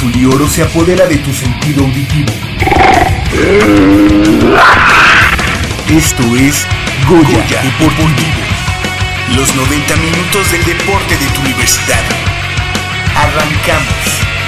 Azul y oro se apodera de tu sentido auditivo. Esto es Goya, Deportivo. Los 90 minutos del deporte de tu universidad. Arrancamos.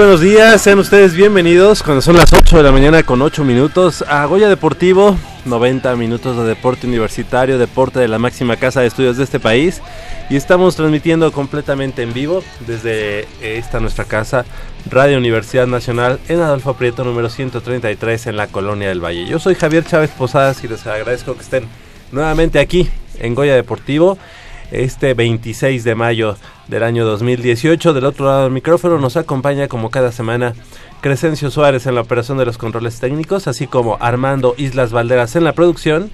Buenos días, sean ustedes bienvenidos cuando son las 8 de la mañana con 8 minutos a Goya Deportivo, 90 minutos de deporte universitario, deporte de la máxima casa de estudios de este país y estamos transmitiendo completamente en vivo desde esta nuestra casa, Radio Universidad Nacional en Adolfo Prieto número 133 en la Colonia del Valle. Yo soy Javier Chávez Posadas y les agradezco que estén nuevamente aquí en Goya Deportivo este 26 de mayo del año 2018. Del otro lado del micrófono nos acompaña como cada semana Crescencio Suárez en la operación de los controles técnicos, así como Armando Islas Valderas en la producción.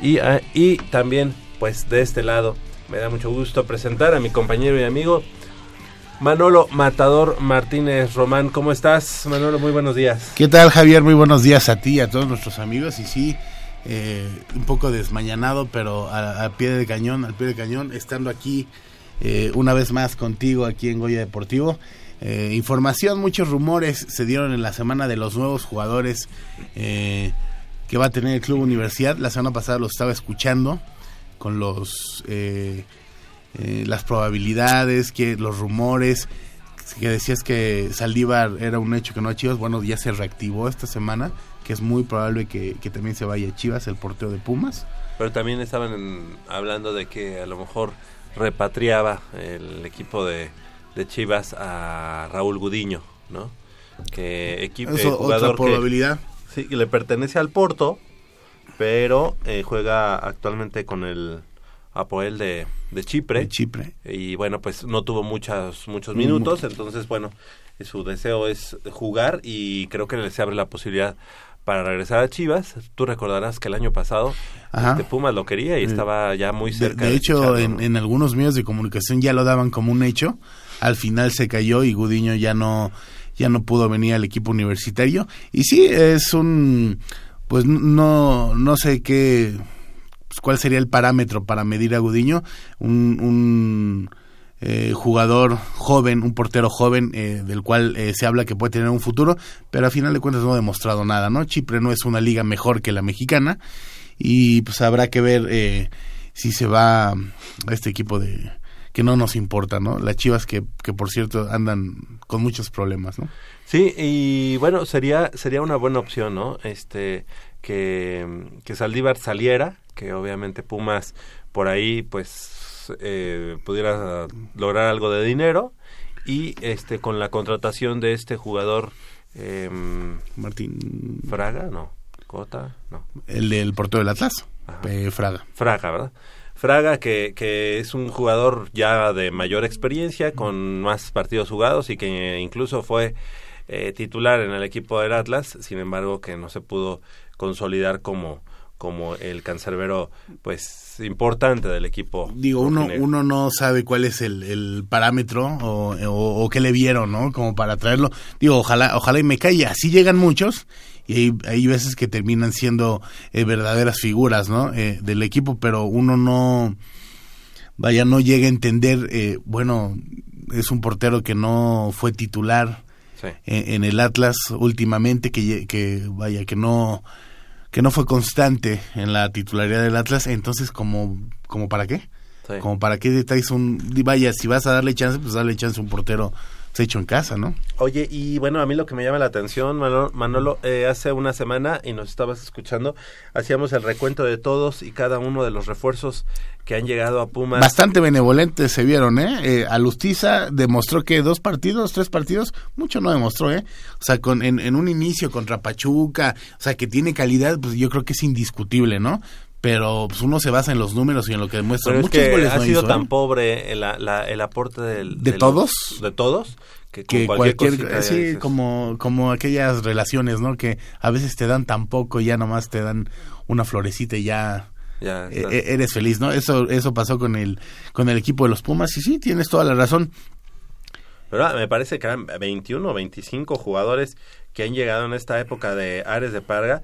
Y, ah, y también, pues de este lado, me da mucho gusto presentar a mi compañero y amigo Manolo Matador Martínez Román. ¿Cómo estás, Manolo? Muy buenos días. ¿Qué tal, Javier? Muy buenos días a ti y a todos nuestros amigos. Y sí, eh, un poco desmañanado, pero a, pie de cañón, al pie de cañón, estando aquí eh, una vez más contigo aquí en Goya Deportivo. Eh, información, muchos rumores se dieron en la semana de los nuevos jugadores que va a tener el Club Universidad. La semana pasada lo estaba escuchando con los las probabilidades, que los rumores que decías que Saldívar era un hecho que no a Chivas, bueno, ya se reactivó esta semana que es muy probable que, también se vaya Chivas, el porteo de Pumas. Pero también estaban hablando de que a lo mejor repatriaba el equipo de, Chivas a Raúl Gudiño, ¿no? Que equipo otra probabilidad. Que, sí, que le pertenece al Porto, pero eh, juega actualmente con el Apoel de, de Chipre. De Chipre. Y bueno, pues no tuvo muchos muchos minutos, entonces bueno, su deseo es jugar y creo que se abre la posibilidad para regresar a Chivas. Tú recordarás que el año pasado este Pumas lo quería y estaba ya muy cerca. De, hecho, en, algunos medios de comunicación ya lo daban como un hecho. Al final se cayó y Gudiño ya no ya no pudo venir al equipo universitario. Y sí, es un pues no no sé qué pues, cuál sería el parámetro para medir a Gudiño, un, un eh, jugador joven, un portero joven eh, del cual eh, se habla que puede tener un futuro, pero a final de cuentas no ha demostrado nada, ¿no? Chipre no es una liga mejor que la mexicana y pues habrá que ver si se va a este equipo de que no nos importa, ¿no? Las Chivas que, que por cierto andan con muchos problemas, ¿no? Sí, y bueno, sería sería una buena opción, ¿no? Este que que Saldívar saliera, que obviamente Pumas por ahí pues eh, pudiera lograr algo de dinero y este con la contratación de este jugador em, Martín Fraga, no, Cota, no. El del Porto del Atlas, Fraga. Fraga, ¿verdad? Fraga, que, que es un jugador ya de mayor experiencia, con más partidos jugados y que incluso fue eh, titular en el equipo del Atlas, sin embargo que no se pudo consolidar como, como el cancerbero pues importante del equipo. Digo, uno, uno no sabe cuál es el, parámetro o, o, qué le vieron, ¿no? Como para traerlo. Digo, ojalá, ojalá y me caiga. Así llegan muchos y hay, hay veces que terminan siendo eh, verdaderas figuras, ¿no? Eh, del equipo, pero uno no, vaya, no llega a entender, eh, bueno, es un portero que no fue titular en, el Atlas últimamente, que, que vaya, que no que no fue constante en la titularidad del Atlas, entonces como, como para qué? Como para qué traes un vaya, si vas a darle chance, pues darle chance a un portero hecho en casa, ¿no? Oye, y bueno, a mí lo que me llama la atención, Manolo, eh, hace una semana, y nos estabas escuchando, hacíamos el recuento de todos y cada uno de los refuerzos que han llegado a Pumas. Bastante benevolentes se vieron, ¿eh? eh Alustiza demostró que dos partidos, tres partidos, mucho no demostró, ¿eh? O sea, con, en, en un inicio contra Pachuca, o sea, que tiene calidad, pues yo creo que es indiscutible, ¿no? Pero pues uno se basa en los números y en lo que demuestra. Muchos goles ha sido tan ¿eh? pobre el, el aporte del, de, todos, de todos, que, cualquier, sí, como como aquellas relaciones, ¿no? Que a veces te dan tan poco y ya nomás te dan una florecita y ya ya e, e, eres feliz, ¿no? Eso eso pasó con el con el equipo de los Pumas y sí tienes toda la razón. Pero ah, me parece que eran 21 o 25 jugadores que han llegado en esta época de Ares de Parga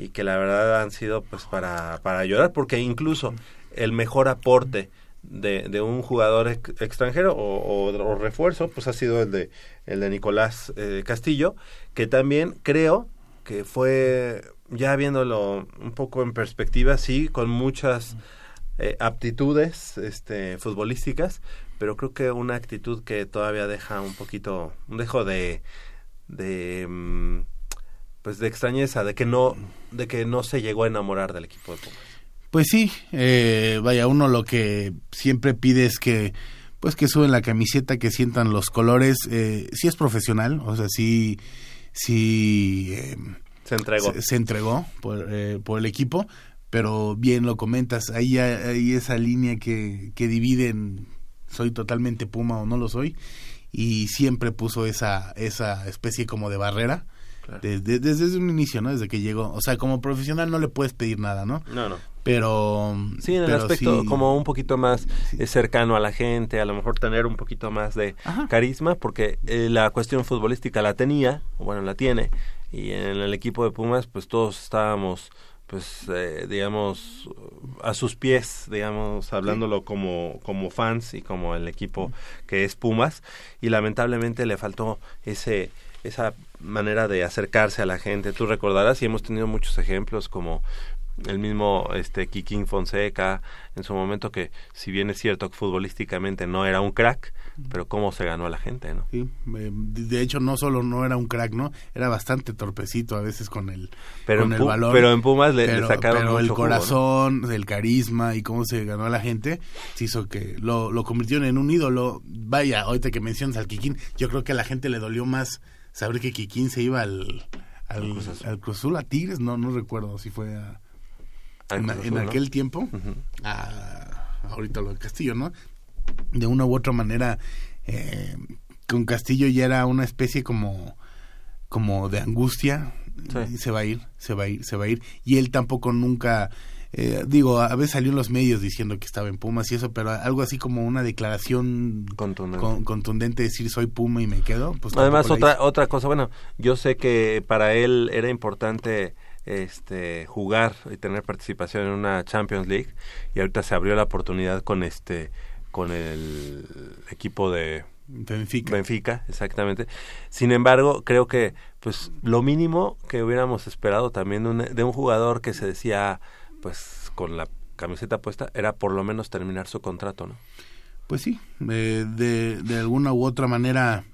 y que la verdad han sido pues para, para llorar porque incluso el mejor aporte de, de un jugador extranjero o, refuerzo pues ha sido el de el de Nicolás eh, Castillo que también creo que fue ya viéndolo un poco en perspectiva sí con muchas eh, aptitudes este futbolísticas pero creo que una actitud que todavía deja un poquito un dejo de de mm, pues de extrañeza de que no de que no se llegó a enamorar del equipo de Pumas. Pues sí, eh, vaya uno lo que siempre pide es que pues que suben la camiseta, que sientan los colores, eh, sí es profesional, o sea sí sí eh, se entregó se, entregó por, eh, por el equipo, pero bien lo comentas, ahí hay esa línea que que dividen soy totalmente Puma o no lo soy y siempre puso esa esa especie como de barrera desde, desde, un inicio, ¿no? Desde que llegó. O sea, como profesional no le puedes pedir nada, ¿no? No, no. Pero... Sí, en el aspecto como un poquito más eh, cercano a la gente, a lo mejor tener un poquito más de carisma, porque eh, la cuestión futbolística la tenía, bueno, la tiene, y en el equipo de Pumas, pues todos estábamos pues eh, digamos a sus pies digamos hablándolo como como fans y como el equipo que es Pumas y lamentablemente le faltó ese esa manera de acercarse a la gente. Tú recordarás y hemos tenido muchos ejemplos como el mismo este Kikín Fonseca en su momento que si bien es cierto que futbolísticamente no era un crack pero cómo se ganó a la gente no sí eh, de hecho no solo no era un crack no era bastante torpecito a veces con el pero con el valor. pero en Pumas le, sacaron pero el corazón el carisma y cómo se ganó a la gente se hizo que lo, lo convirtieron en un ídolo. Vaya ahorita que mencionas al Kikín yo creo que a la gente le dolió más saber que Kikín se iba al, al, Cruz a Tigres, no, no recuerdo si fue a, en, aquel tiempo, a, ahorita lo de Castillo, ¿no? De una u otra manera, eh, con Castillo ya era una especie como, como de angustia, se va a ir, se va a ir, se va a ir, y él tampoco nunca eh, digo, a veces salió en los medios diciendo que estaba en Pumas y eso, pero algo así como una declaración contundente, contundente decir soy Puma y me quedo. Pues Además, otra, otra cosa, bueno, yo sé que para él era importante este jugar y tener participación en una Champions League y ahorita se abrió la oportunidad con este con el equipo de Benfica. Benfica, exactamente. Sin embargo, creo que pues lo mínimo que hubiéramos esperado también de un, de un jugador que se decía pues con la camiseta puesta era por lo menos terminar su contrato, ¿no? Pues sí, eh, de, de alguna u otra manera,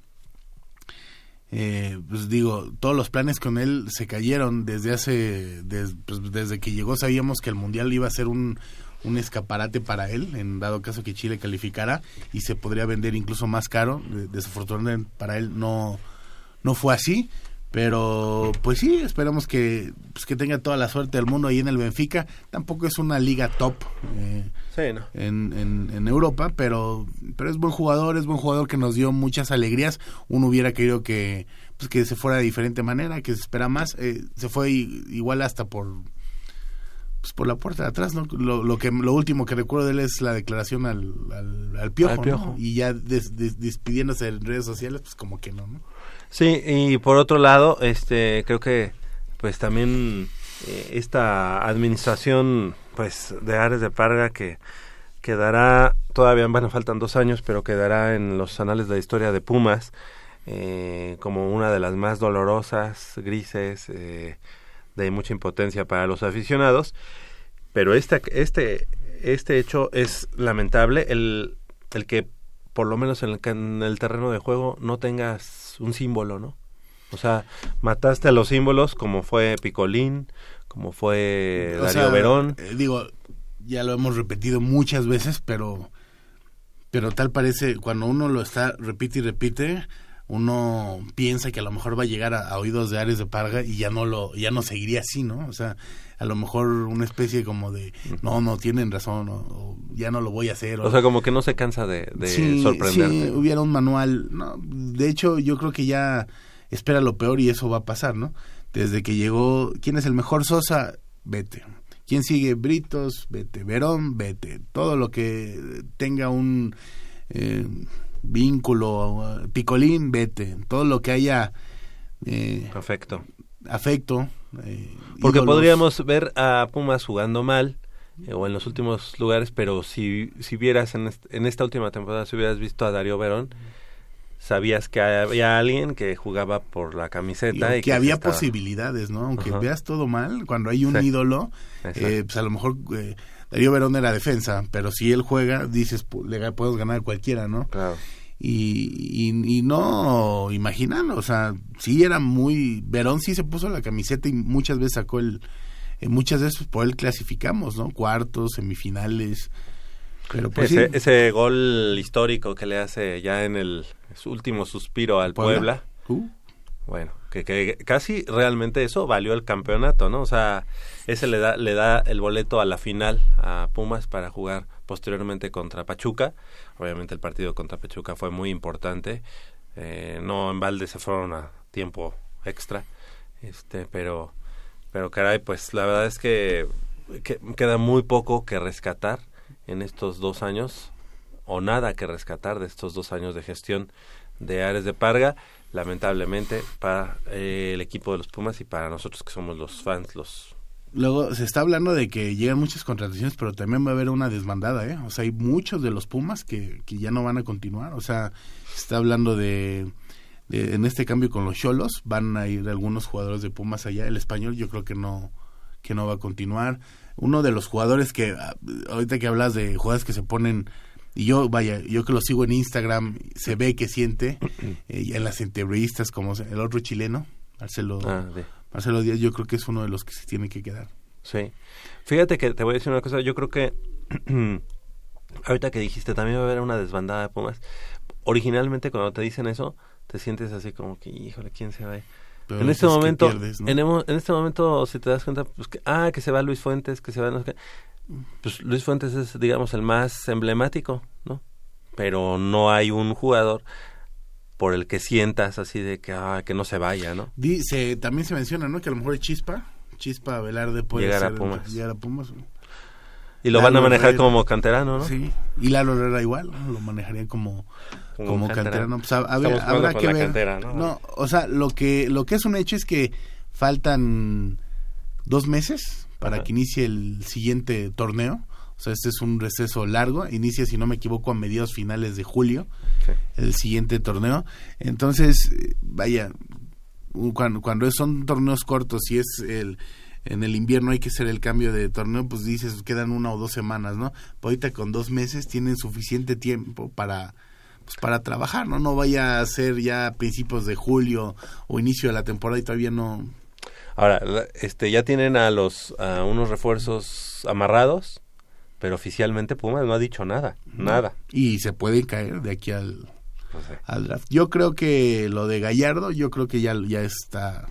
eh, pues digo, todos los planes con él se cayeron desde hace, pues desde que llegó sabíamos que el Mundial iba a ser un, un escaparate para él, en dado caso que Chile calificara, y se podría vender incluso más caro. Desafortunadamente para él no, no fue así. Pero pues sí, esperamos que, pues, que tenga toda la suerte del mundo ahí en el Benfica. Tampoco es una liga top eh, en, en, Europa, pero, pero es buen jugador, es buen jugador que nos dio muchas alegrías. Uno hubiera querido que, pues, que se fuera de diferente manera, que se espera más. Eh, se fue igual hasta por pues por la puerta de atrás, ¿no? Lo, lo, que lo último que recuerdo de él es la declaración al, al, piojo, Y ya despidiéndose en redes sociales, pues como que no, ¿no? Sí, y por otro lado, este, creo que pues también eh, esta administración pues de Ares de Parga que quedará todavía bueno faltan dos años pero quedará en los anales de la historia de Pumas eh, como una de las más dolorosas, grises, eh, de mucha impotencia para los aficionados. Pero este, este, este hecho es lamentable, el, el que por lo menos en el, en el terreno de juego no tengas un símbolo, ¿no? O sea, mataste a los símbolos como fue Picolín, como fue Darío Verón. Eh, digo, ya lo hemos repetido muchas veces, pero pero tal parece cuando uno lo está repite y repite, uno piensa que a lo mejor va a llegar a, oídos de Ares de Parga y ya no lo ya no seguiría así, ¿no? O sea, a lo mejor una especie como de no, no tienen razón o, ya no lo voy a hacer. O, sea, como que no se cansa de, de sorprenderte. Sí, hubiera un manual, no, de hecho yo creo que ya espera lo peor y eso va a pasar, ¿no? Desde que llegó, ¿quién es el mejor Sosa? Vete. ¿Quién sigue? Britos, vete. Verón, vete. Todo lo que tenga un eh, vínculo, picolín, vete. Todo lo que haya... Eh, afecto. Afecto. Eh, Porque podríamos ver a Pumas jugando mal eh, o en los últimos lugares, pero si, si vieras en, en esta última temporada, si hubieras visto a Darío Verón, sabías que había alguien que jugaba por la camiseta y, que, había posibilidades, ¿no? Aunque veas todo mal, cuando hay un ídolo, eh, pues a lo mejor eh, Darío Verón era defensa, pero si él juega, dices, le puedes ganar cualquiera, ¿no? Claro. Y, y, no imaginando, o sea, sí era muy... Verón sí se puso la camiseta y muchas veces sacó el... Eh, muchas veces por él clasificamos, ¿no? Cuartos, semifinales. Pero pues ese, ese gol histórico que le hace ya en el su último suspiro al Puebla. Uh. Bueno, que, que, casi realmente eso valió el campeonato, ¿no? O sea, ese le da, le da el boleto a la final a Pumas para jugar posteriormente contra Pachuca. Obviamente el partido contra Pachuca fue muy importante. Eh, no en balde se fueron a tiempo extra. Este, pero, pero caray, pues la verdad es que, que queda muy poco que rescatar en estos dos años o nada que rescatar de estos dos años de gestión de Ares de Parga, lamentablemente para eh, el equipo de los Pumas y para nosotros que somos los fans, los... Luego se está hablando de que llegan muchas contrataciones, pero también va a haber una desbandada, ¿eh? O sea, hay muchos de los Pumas que, que ya no van a continuar, o sea, se está hablando de, en este cambio con los Cholos, van a ir algunos jugadores de Pumas allá, el español yo creo que no que no va a continuar. Uno de los jugadores que, ah, ahorita que hablas de jugadores que se ponen y yo, vaya, yo que lo sigo en Instagram, se ve que siente, eh, en las entrevistas, como el otro chileno, Marcelo, ah, Marcelo Díaz, yo creo que es uno de los que se tiene que quedar. Sí. Fíjate que te voy a decir una cosa, yo creo que, ahorita que dijiste, también va a haber una desbandada de Pumas. Originalmente cuando te dicen eso, te sientes así como que, híjole, ¿quién se va? en este momento, en, en, este momento, si te das cuenta, pues que, ah, que se va Luis Fuentes, que se va, no pues Luis Fuentes es, digamos, el más emblemático, ¿no? Pero no hay un jugador por el que sientas así de que, ah, que no se vaya, ¿no? Dice, también se menciona, ¿no? Que a lo mejor es Chispa, Chispa Velarde puede llegar a Pumas. Llegar a Pumas. Y lo van a manejar como canterano, ¿no? Sí, y Lalo Herrera igual, lo manejarían como, como, canterano. Pues, a, ver, habrá que ver. ¿no? ¿no? o sea, lo que, lo que es un hecho es que faltan dos meses para que inicie el siguiente torneo. O sea, este es un receso largo. Inicia, si no me equivoco, a mediados finales de julio, el siguiente torneo. Entonces, vaya, cuando, cuando son torneos cortos y es el en el invierno hay que hacer el cambio de torneo, pues dices, quedan una o dos semanas, ¿no? Pues ahorita con dos meses tienen suficiente tiempo para pues para trabajar, ¿no? No vaya a ser ya principios de julio o inicio de la temporada y todavía no Ahora, este, ya tienen a los a unos refuerzos amarrados, pero oficialmente Pumas no ha dicho nada, nada. Y se pueden caer de aquí al, draft. Yo creo que lo de Gallardo, yo creo que ya, ya está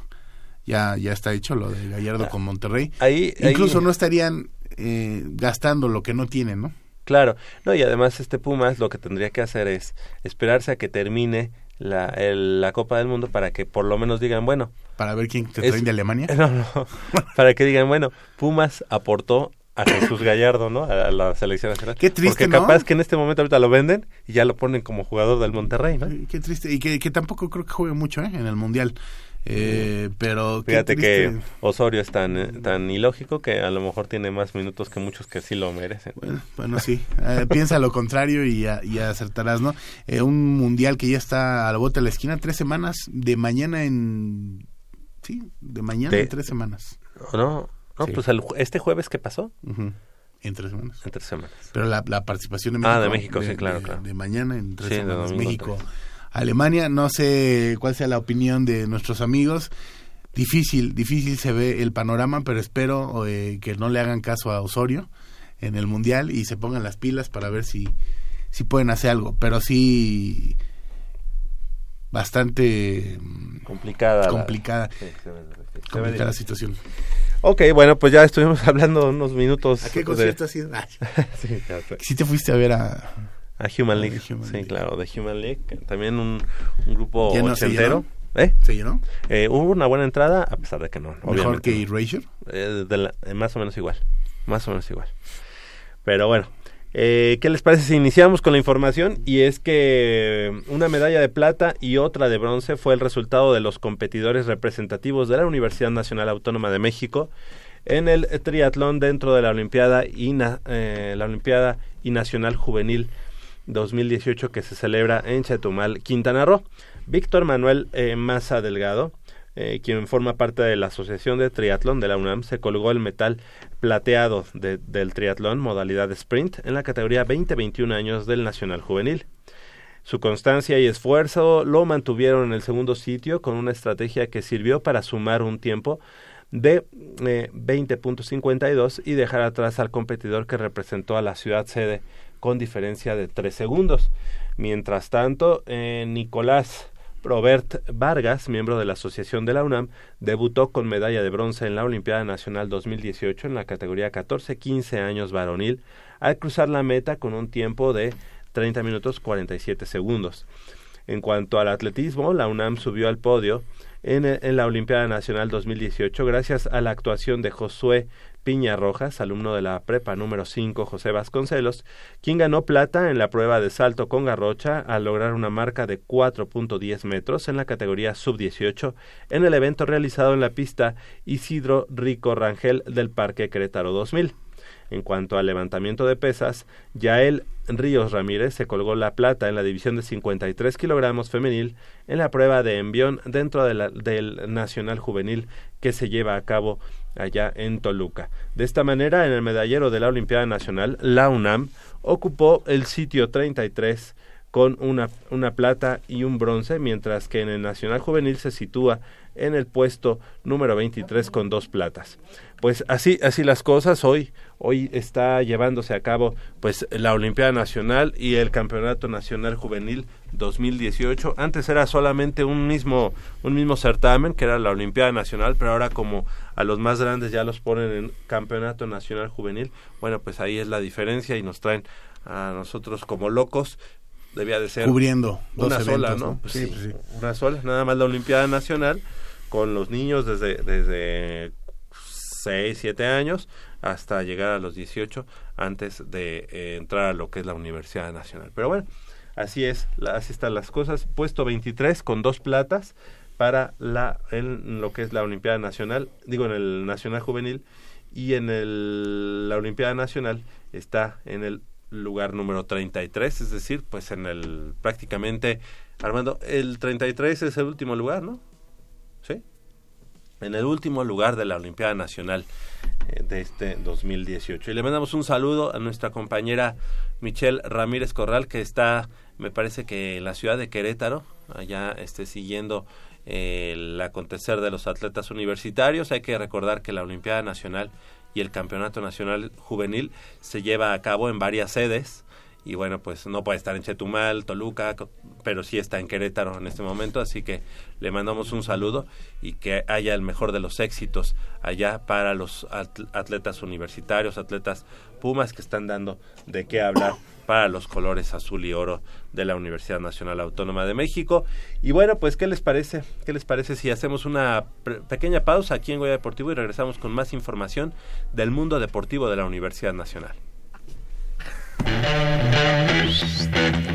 ya ya está hecho lo de Gallardo ah, con Monterrey. Ahí, Incluso no estarían eh, gastando lo que no tienen, ¿no? Claro, no y además este Pumas lo que tendría que hacer es esperarse a que termine la, la Copa del Mundo para que por lo menos digan, bueno. Para ver quién te traen de Alemania. No, no. para que digan, bueno, Pumas aportó a Jesús Gallardo, ¿no? A la selección nacional. Qué triste, Porque capaz que en este momento ahorita lo venden y ya lo ponen como jugador del Monterrey, ¿no? Qué triste. Y que, que tampoco creo que juegue mucho, ¿eh? En el Mundial. Eh, pero qué Fíjate que. Osorio es tan, eh, tan ilógico que a lo mejor tiene más minutos que muchos que sí lo merecen. Bueno, bueno, sí. Eh, piensa lo contrario y, ya- y acertarás, ¿no? Eh, un mundial que ya está a la vuelta de la esquina, tres semanas, de mañana en... Sí, de mañana De- en tres semanas. ¿O no? No, Sí. pues el este jueves que pasó, En tres semanas. en tres semanas. Pero la, la participación de México. Ah, de México, sí, claro, de, claro. de mañana en tres Sí, de semanas. México, tres. Alemania, no sé cuál sea la opinión de nuestros amigos. Difícil, difícil se ve el panorama, pero espero eh, que no le hagan caso a Osorio en el Mundial y se pongan las pilas para ver si, si pueden hacer algo. Pero sí, bastante mm, Complicada. la- complicada, Sí, se ve- se ve complicada la situación. Ok, bueno, pues ya estuvimos hablando unos minutos. ¿A qué de- concierto has ido? Sí, sé. sí te fuiste a ver a... A Human League. A Human sí, League. claro, de Human League. También un, un grupo ¿Ya no ochentero. ¿Eh? ¿Se llenó? Eh, hubo una buena entrada, a pesar de que no. Mejor obviamente que. Erasure. Eh, de la- eh, más o menos igual. Más o menos igual. Pero bueno, eh, ¿qué les parece si iniciamos con la información? Y es que una medalla de plata y otra de bronce fue el resultado de los competidores representativos de la Universidad Nacional Autónoma de México en el triatlón dentro de la Olimpiada y, na- eh, la Olimpiada y Nacional Juvenil 2018 que se celebra en Chetumal, Quintana Roo. Víctor Manuel eh, Maza Delgado, eh, quien forma parte de la Asociación de Triatlón de la UNAM, se colgó el metal plateado de- del triatlón modalidad sprint en la categoría 20-21 años del Nacional Juvenil. Su constancia y esfuerzo lo mantuvieron en el segundo sitio con una estrategia que sirvió para sumar un tiempo de eh, 20.52 y dejar atrás al competidor que representó a la ciudad sede con diferencia de 3 segundos. Mientras tanto, eh, Nicolás Robert Vargas, miembro de la Asociación de la UNAM, debutó con medalla de bronce en la Olimpiada Nacional 2018 en la categoría 14-15 años varonil, al cruzar la meta con un tiempo de 30 minutos 47 segundos. En cuanto al atletismo, la UNAM subió al podio en, la Olimpiada Nacional 2018 gracias a la actuación de Josué Piña Rojas, alumno de la prepa número 5 José Vasconcelos, quien ganó plata en la prueba de salto con garrocha al lograr una marca de 4.10 metros en la categoría sub-18 en el evento realizado en la pista Isidro Rico Rangel del Parque Querétaro 2000. En cuanto al levantamiento de pesas, Yael Ríos Ramírez se colgó la plata en la división de 53 kilogramos femenil en la prueba de envión dentro del Nacional Juvenil que se lleva a cabo allá en Toluca. De esta manera, en el medallero de la Olimpiada Nacional, la UNAM ocupó el sitio 33 con una, una plata y un bronce, mientras que en el Nacional Juvenil se sitúa en el puesto número 23 con dos platas. Pues así, así las cosas, hoy, hoy está llevándose a cabo pues la Olimpiada Nacional y el Campeonato Nacional Juvenil 2018. Antes era solamente un mismo, un mismo certamen, que era la Olimpiada Nacional, pero ahora como a los más grandes ya los ponen en Campeonato Nacional Juvenil, bueno, pues ahí es la diferencia y nos traen a nosotros como locos. Debía de ser Cubriendo dos una sola, eventos, ¿no? Pues Sí, sí, pues sí. Una sola, nada más la Olimpiada Nacional con los niños desde desde 6, 7 años hasta llegar a los 18 antes de eh, entrar a lo que es la Universidad Nacional. Pero bueno, así es, la- así están las cosas. Puesto 23 con dos platas para la en lo que es la Olimpiada Nacional, digo en el Nacional Juvenil y en el, la Olimpiada Nacional está en el lugar número 33, es decir, pues en el prácticamente Armando, el 33 es el último lugar, ¿no? ¿Sí? En el último lugar de la Olimpiada Nacional eh, de este 2018. Y le mandamos un saludo a nuestra compañera Michelle Ramírez Corral, que está, me parece que en la ciudad de Querétaro, allá este, siguiendo eh, el acontecer de los atletas universitarios. Hay que recordar que la Olimpiada Nacional y el Campeonato Nacional Juvenil se lleva a cabo en varias sedes y bueno, pues no puede estar en Chetumal, Toluca, pero sí está en Querétaro en este momento, así que le mandamos un saludo y que haya el mejor de los éxitos allá para los atl- atletas universitarios, atletas Pumas que están dando de qué hablar para los colores azul y oro de la Universidad Nacional Autónoma de México. Y bueno, pues ¿qué les parece? ¿Qué les parece si hacemos una pequeña pausa aquí en Goya Deportivo y regresamos con más información del mundo deportivo de la Universidad Nacional? Thank you.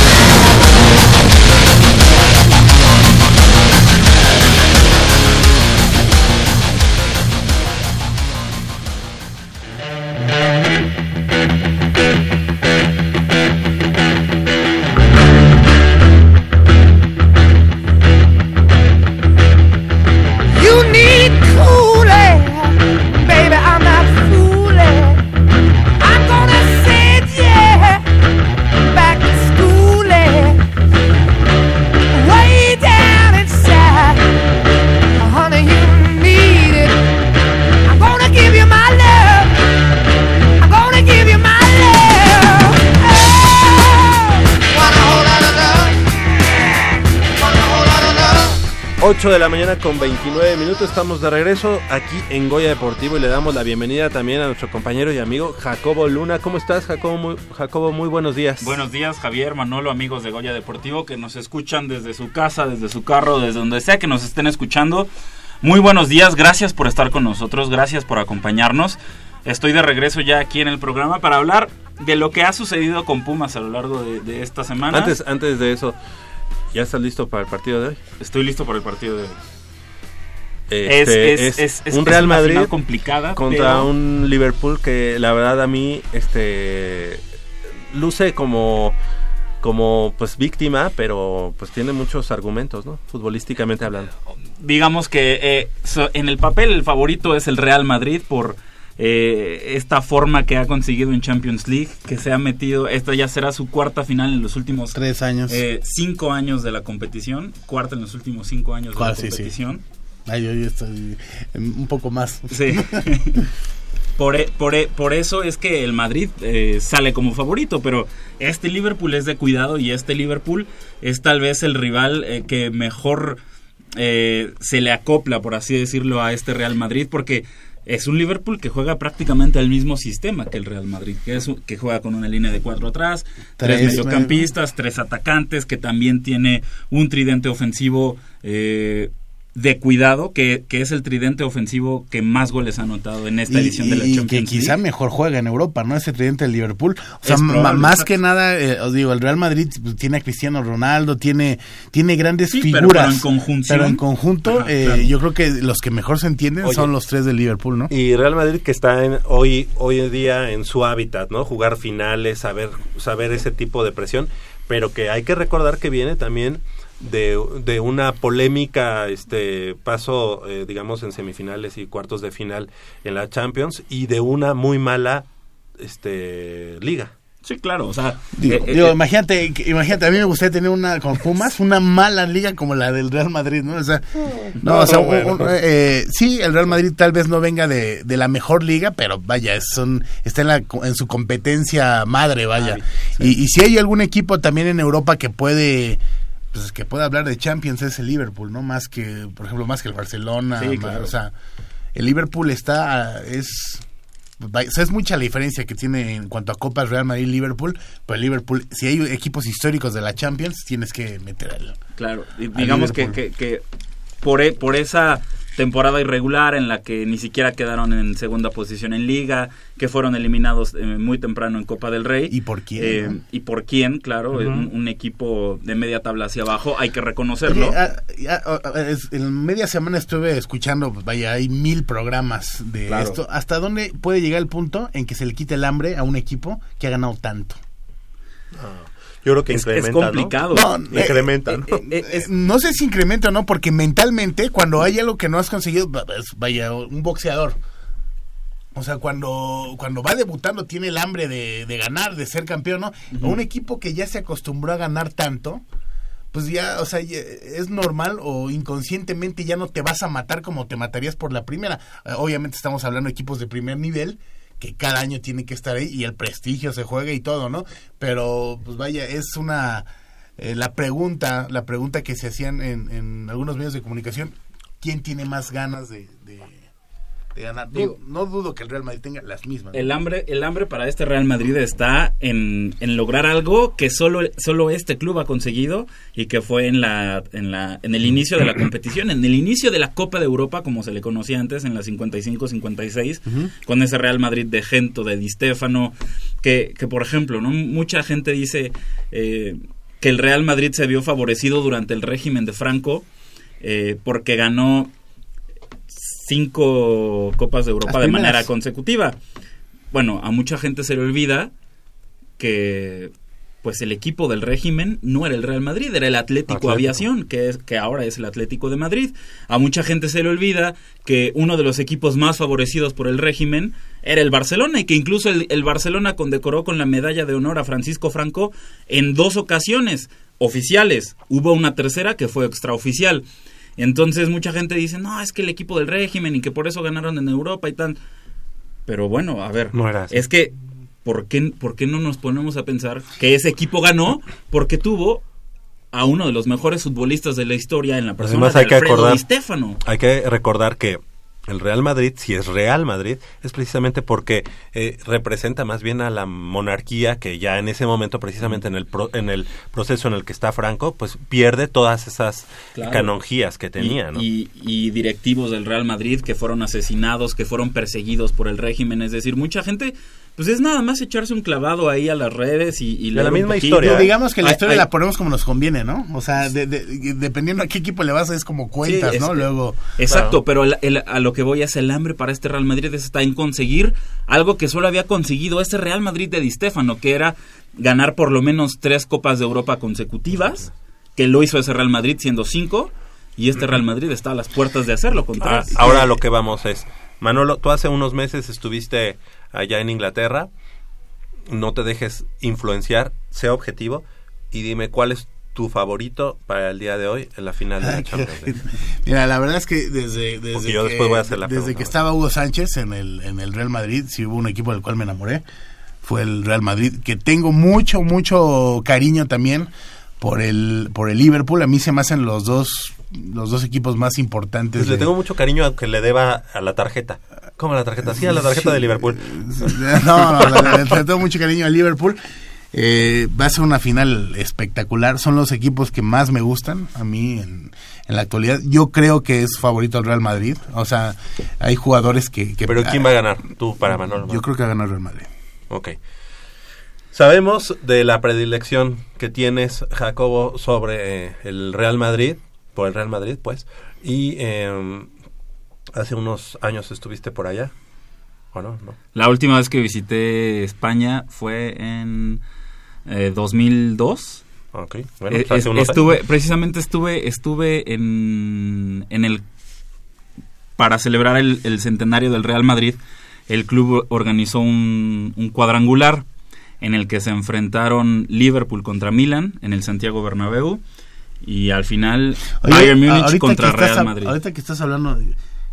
8 de la mañana con 29 minutos, estamos de regreso aquí en Goya Deportivo y le damos la bienvenida también a nuestro compañero y amigo Jacobo Luna. ¿Cómo estás, Jacobo? Muy, Jacobo, muy buenos días. Buenos días, Javier, Manolo, amigos de Goya Deportivo que nos escuchan desde su casa, desde su carro, desde donde sea que nos estén escuchando. Muy buenos días, gracias por estar con nosotros, gracias por acompañarnos. Estoy de regreso ya aquí en el programa para hablar de lo que ha sucedido con Pumas a lo largo de, de esta semana. Antes, antes de eso, ¿ya estás listo para el partido de hoy? Estoy listo para el partido de hoy. Este, es, es- es- un es Real una Madrid complicada contra pero- un Liverpool que la verdad a mí este luce como como pues víctima, pero pues tiene muchos argumentos, ¿no? Futbolísticamente hablando. digamos que eh, so- en el papel el favorito es el Real Madrid por eh, esta forma que ha conseguido en Champions League, que se ha metido, esta ya será su cuarta final en los últimos Tres años. eh, cinco años de la competición, cuarta en los últimos cinco años de Ah, la sí, sí. competición. Ay, yo, yo estoy em, un poco más. Sí. Por, e- por, e- por eso es que el Madrid eh, sale como favorito, pero este Liverpool es de cuidado y este Liverpool es tal vez el rival eh, que mejor eh, se le acopla, por así decirlo, a este Real Madrid, porque es un Liverpool que juega prácticamente el mismo sistema que el Real Madrid, que, es que juega con una línea de cuatro atrás, tres, Tres, mediocampistas, tres atacantes, que también tiene un tridente ofensivo eh, de cuidado, que, que es el tridente ofensivo que más goles ha anotado en esta Y, edición de la Champions que quizá League. mejor juega en Europa, ¿no? Ese tridente del Liverpool. O sea, probable, más exacto. que nada, eh, os digo, el Real Madrid pues, tiene a Cristiano Ronaldo, tiene, tiene grandes Sí, pero- figuras. pero en conjunción. Pero en conjunto, Ajá, eh, claro. yo creo que los que mejor se entienden Oye. son los tres del Liverpool, ¿no? Y Real Madrid que está en, hoy hoy en día en su hábitat, ¿no? Jugar finales, saber saber ese tipo de presión, pero que hay que recordar que viene también de, de una polémica este paso eh, digamos en semifinales y cuartos de final en la Champions y de una muy mala este liga. Sí, claro, o sea... Digo, eh, eh, digo, eh, imagínate, imagínate, a mí me gustaría tener una con Pumas, una mala liga como la del Real Madrid, ¿no? O sea, no, o sea, un- bueno. un- eh, sí, el Real Madrid tal vez no venga de, de la mejor liga, pero vaya, es un- está en, la, co- en su competencia madre, vaya. y, y si hay algún equipo también en Europa que puede, pues que puede hablar de Champions es el Liverpool, ¿no? Más que, por ejemplo, más que el Barcelona, Sí, más- claro. o sea, el Liverpool está, es o sea, es mucha la diferencia que tiene en cuanto a Copas Real Madrid-Liverpool, pero el Liverpool, si hay equipos históricos de la Champions, tienes que meter al... Claro, digamos que, Liverpool. que, que por, e- por esa temporada irregular en la que ni siquiera quedaron en segunda posición en liga, que fueron eliminados eh, muy temprano en Copa del Rey. ¿Y por quién? Eh, no? y por quién, claro, un, un equipo de media tabla hacia abajo, hay que reconocerlo. Oye, ah, es- en media semana estuve escuchando, pues, vaya, hay mil programas de Claro. esto. ¿Hasta dónde puede llegar el punto en que se le quite el hambre a un equipo que ha ganado tanto? Yo creo que Es- es incrementa, ¿no? complicado. No, eh, Incrementa, ¿no? Eh, es- No sé si incrementa o no, porque mentalmente, cuando hay algo que no has conseguido, va- es- vaya, un boxeador. O sea, cuando, cuando va debutando tiene el hambre de, de ganar, de ser campeón, ¿no? Un equipo que ya se acostumbró a ganar tanto, pues ya, o sea, ya es normal o inconscientemente ya no te vas a matar como te matarías por la primera. Eh, Obviamente estamos hablando de equipos de primer nivel que cada año tienen que estar ahí y el prestigio se juega y todo, ¿no? Pero, pues vaya, es una... eh, la pregunta, la pregunta que se hacían en, en algunos medios de comunicación, ¿quién tiene más ganas de- de ganar? Digo- no, dudo que el Real Madrid tenga las mismas. El hambre, el hambre para este Real Madrid está en, en lograr algo que solo, solo este club ha conseguido y que fue en la, en la, en el inicio de la competición, en el inicio de la Copa de Europa, como se le conocía antes, en la 55-56, con ese Real Madrid de Gento, de Di Stéfano, que, que por ejemplo, ¿no? mucha gente dice eh, que el Real Madrid se vio favorecido durante el régimen de Franco eh, porque ganó cinco Copas de Europa Las de primeras. manera consecutiva. Bueno, a mucha gente se le olvida que pues el equipo del régimen no era el Real Madrid, era el Atlético, Atlético. Aviación, que es que ahora es el Atlético de Madrid. A mucha gente se le olvida que uno de los equipos más favorecidos por el régimen era el Barcelona y que incluso el, el Barcelona condecoró con la medalla de honor a Francisco Franco en dos ocasiones oficiales. Hubo una tercera que fue extraoficial. Entonces mucha gente dice, no, es que el equipo del régimen y que por eso ganaron en Europa y tal. Pero bueno, a ver, No es que, ¿por qué, ¿por qué no nos ponemos a pensar que ese equipo ganó? Porque tuvo a uno de los mejores futbolistas de la historia en la persona Además, de hay que acordar- Di. Hay que recordar que el Real Madrid, si es Real Madrid, es precisamente porque eh, representa más bien a la monarquía que ya en ese momento, precisamente en el, pro- en el proceso en el que está Franco, pues pierde todas esas Claro. canonjías que tenía, y, ¿no? y- y directivos del Real Madrid que fueron asesinados, que fueron perseguidos por el régimen. Es decir, mucha gente, pues es nada más echarse un clavado ahí a las redes y, y De leer la misma historia, Pero ¿eh? digamos que la Hay- historia hay- la ponemos como nos conviene, ¿no? O sea, de- de- dependiendo a qué equipo le vas, es como cuentas, Sí, es ¿no? Luego, Exacto, pero el- el- a lo que voy es el hambre para este Real Madrid está en conseguir algo que solo había conseguido este Real Madrid de Di Stéfano, que era ganar por lo menos tres Copas de Europa consecutivas, que lo hizo ese Real Madrid siendo cinco, y este Real Madrid está a las puertas de hacerlo con Ah, tres. ahora lo que vamos es, Manolo, tú hace unos meses estuviste allá en Inglaterra, no te dejes influenciar, sea objetivo y dime cuál es tu favorito para el día de hoy en la final de la Champions League. Mira, la verdad es que desde, desde, yo que, después voy a hacer la desde pregunta. que estaba Hugo Sánchez en el, en el Real Madrid, si hubo un equipo del cual me enamoré, fue el Real Madrid, que tengo mucho, mucho cariño también por el, por el Liverpool. A mí se me hacen los dos, los dos equipos más importantes. Pues le tengo mucho cariño a que le deba a la tarjeta. ¿Cómo a la tarjeta? Sí, a la tarjeta de Liverpool. No, no, le- tengo mucho cariño al Liverpool. Eh, va a ser una final espectacular. Son los equipos que más me gustan a mí en, en la actualidad. Yo creo que es favorito el Real Madrid. O sea, hay jugadores que... que- Pero ¿quién va a ganar? Tú para Manolo. Yo creo que va a ganar el Real Madrid. Ok. Sabemos de la predilección que tienes, Jacobo, sobre eh, el Real Madrid, por el Real Madrid, pues. Y eh, hace unos años estuviste por allá. ¿O no? no? La última vez que visité España fue en eh, 2002. Ok. Bueno, Eh, hace es- unos estuve, precisamente estuve, estuve en, en el para celebrar el, el centenario del Real Madrid. El club organizó un, un cuadrangular en el que se enfrentaron Liverpool contra Milan en el Santiago Bernabéu y al final Oye, Bayern Múnich contra Real Madrid. Ahorita que estás hablando,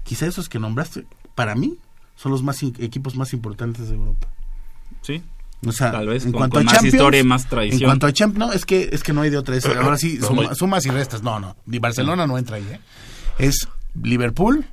quizá esos que nombraste, para mí, son los más equipos más importantes de Europa. Sí. O sea, Tal vez, en con- cuanto con a más Champions, historia y más tradición. En cuanto a Champions, no, es que, es que no hay de otra. es- ahora sí, suma- sumas y restas. No, no. Ni Barcelona no entra ahí, ¿eh? Es Liverpool,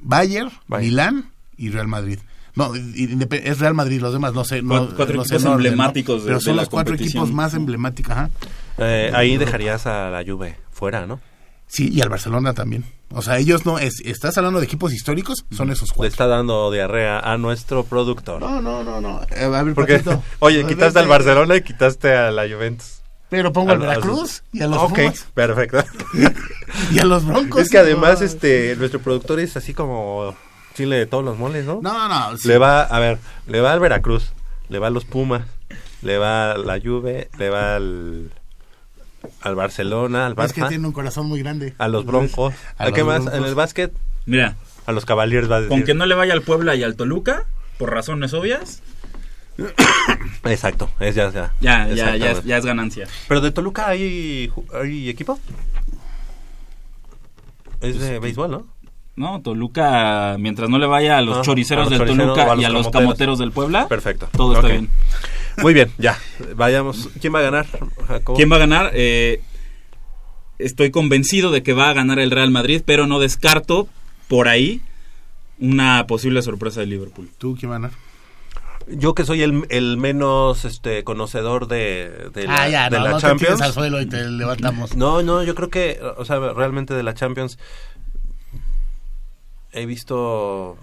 Bayern, Bayern. Milán y Real Madrid. No, es Real Madrid, los demás, no sé. No, Cuatro- cuatro no sé equipos ¿no? emblemáticos de- Pero de son la los cuatro equipos más emblemáticos, ajá. Eh, ahí dejarías a la Juve fuera, ¿no? Sí, y al Barcelona también. O sea, ellos no, es, estás hablando de equipos históricos, son esos Le cuatro. está dando diarrea a nuestro productor. No, no, no, no. Eh, a ver, Porque, Patito. oye, A quitaste ver, al Barcelona y quitaste a la Juventus. Pero pongo al Veracruz y a los Ok, Pumas. perfecto. Y a los Broncos. es que además, no. este, nuestro productor es así como chile de todos los moles, ¿no? No, no. sí. Le va, a ver, le va al Veracruz, le va a los Pumas, le va a la Juve, le va al, al Barcelona, al Es que Barça, tiene un corazón muy grande. a los Broncos. A ¿A, qué más? Broncos. En el básquet, Mira, a los Cavaliers va a decir. con que no le vaya al Puebla y al Toluca, por razones obvias, Exacto, es ya, ya. ya, ya, ya, es, ya es ganancia. Pero de Toluca hay, hay equipo. Es de béisbol, ¿no? No, Toluca, mientras no le vaya a los Ah, choriceros a los del choriceros Toluca o a los y a los camoteros. camoteros del Puebla, Perfecto. todo está bien. Muy bien, ya. Vayamos. ¿Quién va a ganar, Jacobo? ¿Quién va a ganar? Eh, estoy convencido de que va a ganar el Real Madrid, pero no descarto por ahí una posible sorpresa de Liverpool. ¿Tú quién va a ganar? Yo que soy el, el menos este conocedor de, de la, ah, ya, de no, la no te Champions. al suelo y te levantamos. No, no, yo creo que, o sea, realmente de la Champions he visto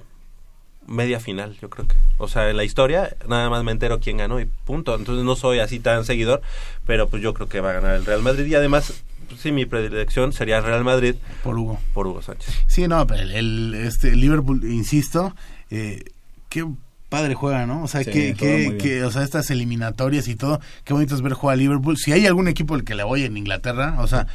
media final, yo creo que. O sea, en la historia nada más me entero quién ganó y punto. Entonces no soy así tan seguidor, pero pues yo creo que va a ganar el Real Madrid y además, pues, sí, mi predilección sería el Real Madrid Por Hugo. por Hugo Sánchez. Sí, no, pero el, el- este, Liverpool, insisto, eh, qué padre juega, ¿no? O sea, Sí, que, que, o sea, estas eliminatorias y todo, qué bonito es ver jugar a Liverpool. Si hay algún equipo al que le voy en Inglaterra, o sea,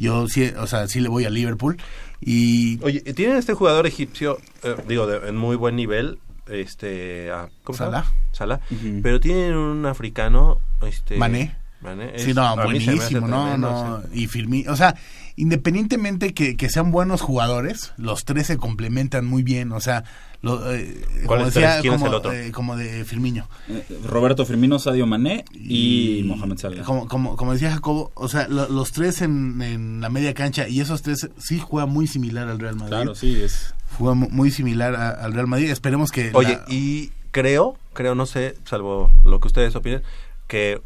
yo sí, o sea, sí le voy a Liverpool. Y Oye, tienen este jugador egipcio, eh, digo, de, en muy buen nivel, este, ah, ¿cómo? Salah. Salah. Pero tienen un africano, este, Mané. Mané, Sí, no, buenísimo, no, tremendo, no, sí. y Firmí, o sea, independientemente que, que sean buenos jugadores, los tres se complementan muy bien, o sea, lo, eh, como ¿Cuáles decía, tres? ¿Quién es como, el otro? eh, como de Firmiño. Eh, Roberto Firmino, Sadio Mané y, Mohamed Salah. Como, como, como decía Jacobo, o sea, lo- los tres en, en la media cancha y esos tres sí juegan muy similar al Real Madrid. Claro, sí, es. Juega mu- muy similar a- al Real Madrid. Esperemos que. Oye, la- y creo, creo, no sé, salvo lo que ustedes opinen, que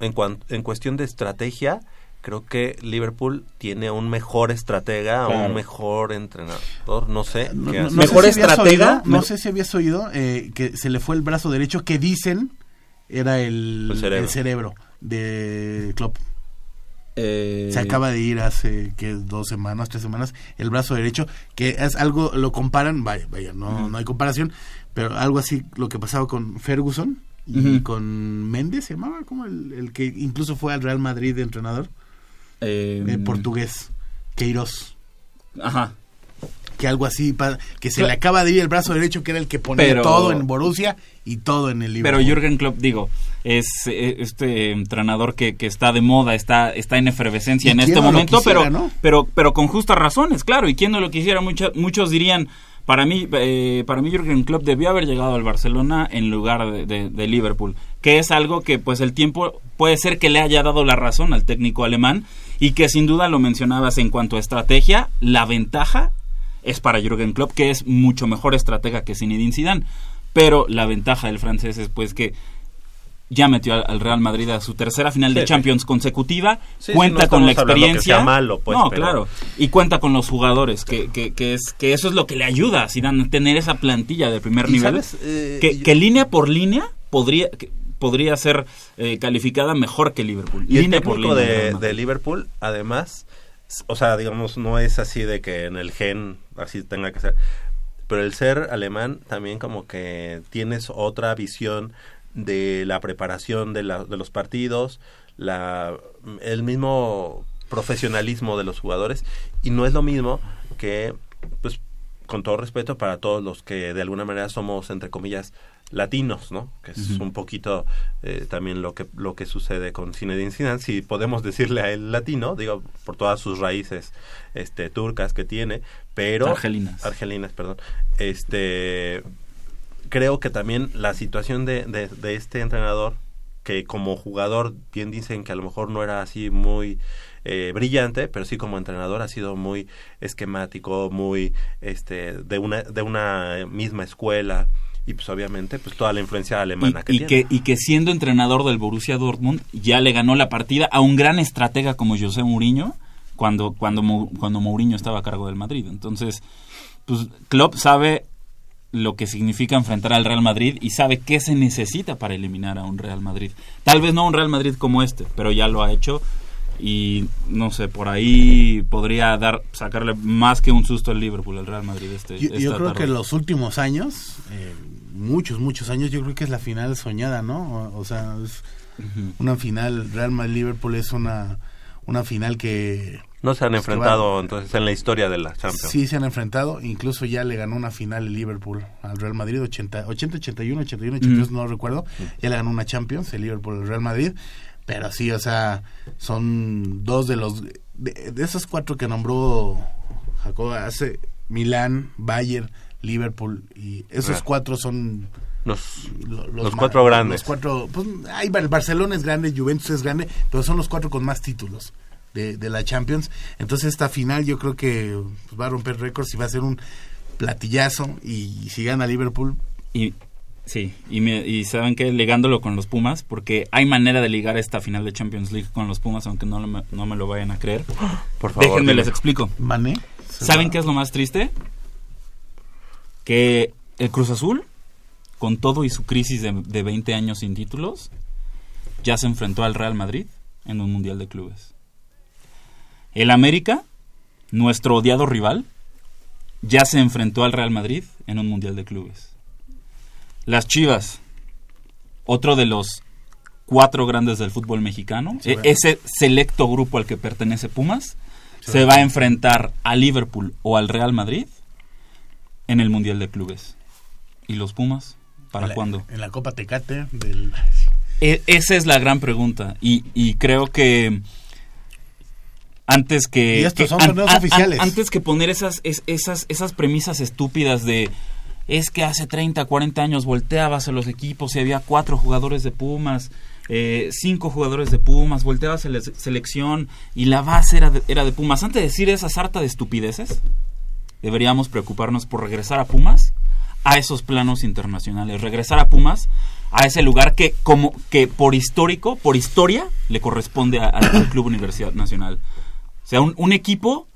en, cuan- en cuestión de estrategia, creo que Liverpool tiene un mejor estratega, Claro. un mejor entrenador, no sé. no, qué no- hace. no Mejor sé si habías estratega, oído- no sé si habías oído eh, que se le fue el brazo derecho que dicen era el, El cerebro. el cerebro de Klopp. eh, Se acaba de ir hace que dos semanas, tres semanas, el brazo derecho, que es algo, lo comparan, vaya, vaya, no, no hay comparación, pero algo así lo que pasaba con Ferguson y con Méndez, se llamaba como el, el que incluso fue al Real Madrid de entrenador, eh, eh, portugués, Queiroz, Ajá. que algo así, que se Pero- le acaba de ir el brazo derecho, que era el que ponía Pero- todo en Borussia y todo en el Pero Liverpool. Jürgen Klopp, digo, es eh, este entrenador que, que está de moda, está, está en efervescencia ¿Y en este no momento, quisiera, pero, no? pero, pero con justas razones, claro. Y quién no lo quisiera, Mucha- muchos dirían, para mí, eh, para mí Jürgen Klopp debió haber llegado al Barcelona en lugar de, de- de Liverpool, que es algo que pues el tiempo puede ser que le haya dado la razón al técnico alemán y que sin duda lo mencionabas en cuanto a estrategia, la ventaja es para Jürgen Klopp, que es mucho mejor estratega que Zinedine Zidane. Pero la ventaja del francés es pues que ya metió al, al Real Madrid a su tercera final de sí. Champions consecutiva, Sí, cuenta no con la experiencia. malo, pues, no, pero- claro. Y cuenta con los jugadores, que, que, que es que eso es lo que le ayuda a Zidane a tener esa plantilla de primer nivel. sabes, eh, que, yo- que línea por línea podría que podría ser eh, calificada mejor que Liverpool. Y el línea por línea. de, de Liverpool, además, o sea, digamos, no es así de que en el gen así tenga que ser. Pero el ser alemán también como que tienes otra visión de la preparación de, la- de los partidos, la, el mismo profesionalismo de los jugadores. Y no es lo mismo que, pues, con todo respeto para todos los que de alguna manera somos, entre comillas, latinos, ¿no? Que es un poquito eh, también lo que lo que sucede con Zinedine Zidane, si podemos decirle a él latino, digo, por todas sus raíces este turcas que tiene, pero Argelinas. argelinas, perdón. Este creo que también la situación de, de, de este entrenador que como jugador bien dicen que a lo mejor no era así muy eh, brillante, pero sí como entrenador ha sido muy esquemático, muy este de una de una misma escuela y pues obviamente pues toda la influencia alemana que y, y tiene. que, y que siendo entrenador del Borussia Dortmund ya le ganó la partida a un gran estratega como José Mourinho cuando, cuando, cuando Mourinho estaba a cargo del Madrid. Entonces, pues Klopp sabe lo que significa enfrentar al Real Madrid y sabe qué se necesita para eliminar a un Real Madrid. Tal vez no un Real Madrid como este, pero ya lo ha hecho y no sé, por ahí podría dar sacarle más que un susto al Liverpool al Real Madrid este Yo, yo esta creo tarde. que los últimos años, eh, muchos, muchos años, yo creo que es la final soñada, ¿no? O, o sea, es una final, Real Madrid-Liverpool es una, una final que... No se han pues, enfrentado va- entonces en la historia de la Champions. Sí, se han enfrentado, incluso ya le ganó una final el Liverpool al Real Madrid, 80, 80 81, 81, 82, no recuerdo, ya le ganó una Champions el Liverpool al Real Madrid, pero sí, o sea, son dos de los, de, de esos cuatro que nombró Jacob, hace Milán, Bayern, Liverpool, y esos cuatro son Los, lo- los cuatro grandes. Los cuatro, pues, hay, el Barcelona es grande, Juventus es grande, pero son los cuatro con más títulos de, de la Champions. Entonces esta final yo creo que pues, va a romper récords y va a ser un platillazo y si gana Liverpool, Y sí, y, me- y saben que ligándolo con los Pumas, porque hay manera de ligar esta final de Champions League con los Pumas, aunque no, lo me- no me lo vayan a creer. Por favor, Déjenme dime. les explico. Mané. ¿Saben qué es lo más triste? Que el Cruz Azul, con todo y su crisis de, de 20 años sin títulos, ya se enfrentó al Real Madrid en un Mundial de Clubes. El América, nuestro odiado rival, ya se enfrentó al Real Madrid en un Mundial de Clubes. Las Chivas, otro de los cuatro grandes del fútbol mexicano, Sí, e- bueno. ese selecto grupo al que pertenece Pumas, se va a enfrentar a Liverpool o al Real Madrid en el Mundial de Clubes. ¿Y los Pumas? ¿Para en la- cuándo? En la Copa Tecate del... E- esa es la gran pregunta. Y, y creo que antes que, Y estos que son oficiales. antes que poner esas es- esas esas premisas estúpidas de es que hace 30, 40 años volteabas a los equipos y había cuatro jugadores de Pumas, eh, cinco jugadores de Pumas, volteabas a la se- selección y la base era de, era de Pumas. Antes de decir esa sarta de estupideces, deberíamos preocuparnos por regresar a Pumas a esos planos internacionales, regresar a Pumas a ese lugar que como que por histórico, por historia le corresponde al, Club Universidad Nacional. O sea, un equipo,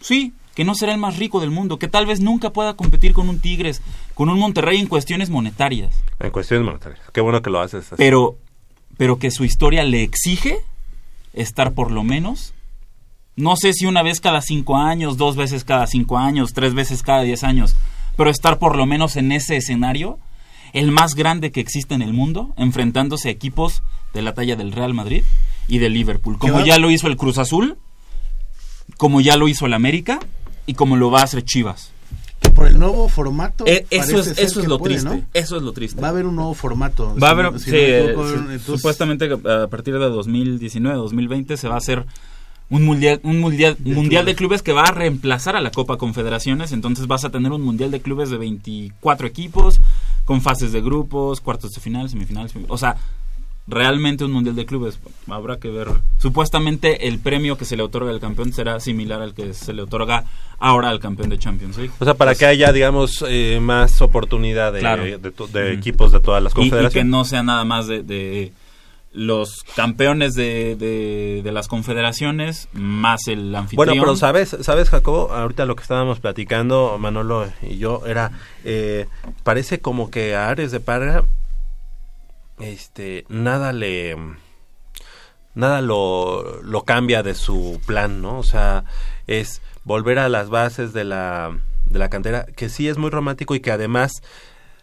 sí, que no será el más rico del mundo, que tal vez nunca pueda competir con un Tigres, con un Monterrey en cuestiones monetarias, En cuestiones monetarias. Qué bueno que lo haces así. pero pero que su historia le exige estar por lo menos no sé si una vez cada cinco años, dos veces cada cinco años, tres veces cada diez años, pero estar por lo menos en ese escenario, el más grande que existe en el mundo, enfrentándose a equipos de la talla del Real Madrid y del Liverpool, como ya lo hizo el Cruz Azul, como ya lo hizo el América y como lo va a hacer Chivas. Que por el nuevo formato... Eh, eso es, eso es lo puede, triste. ¿no? Eso es lo triste. Va a haber un nuevo formato. Va a si haber, no- si sí, no me eh, equivoco, su- entonces- supuestamente a partir de 2019, 2020 se va a hacer un mundial, un mundial, De mundial de clubes. clubes que va a reemplazar a la Copa Confederaciones, entonces vas a tener un mundial de clubes de 24 equipos con fases de grupos, cuartos de final, semifinales, semi- o sea, realmente un mundial de clubes habrá que ver. Supuestamente el premio que se le otorga al campeón será similar al que se le otorga ahora al campeón de Champions League. O sea, para Pues, que haya, digamos, eh, más oportunidad de, Claro. de, to- de Ujú. equipos de todas las y, y que confederaciones. no sea nada más de, de los campeones de, de- de las confederaciones más el anfitrión. Bueno, pero sabes, sabes Jacobo, ahorita lo que estábamos platicando Manolo y yo era, eh, parece como que a Ares de Parga, este, nada le, nada lo, lo cambia de su plan, ¿no? O sea, es volver a las bases de la, de la cantera, que sí es muy romántico y que además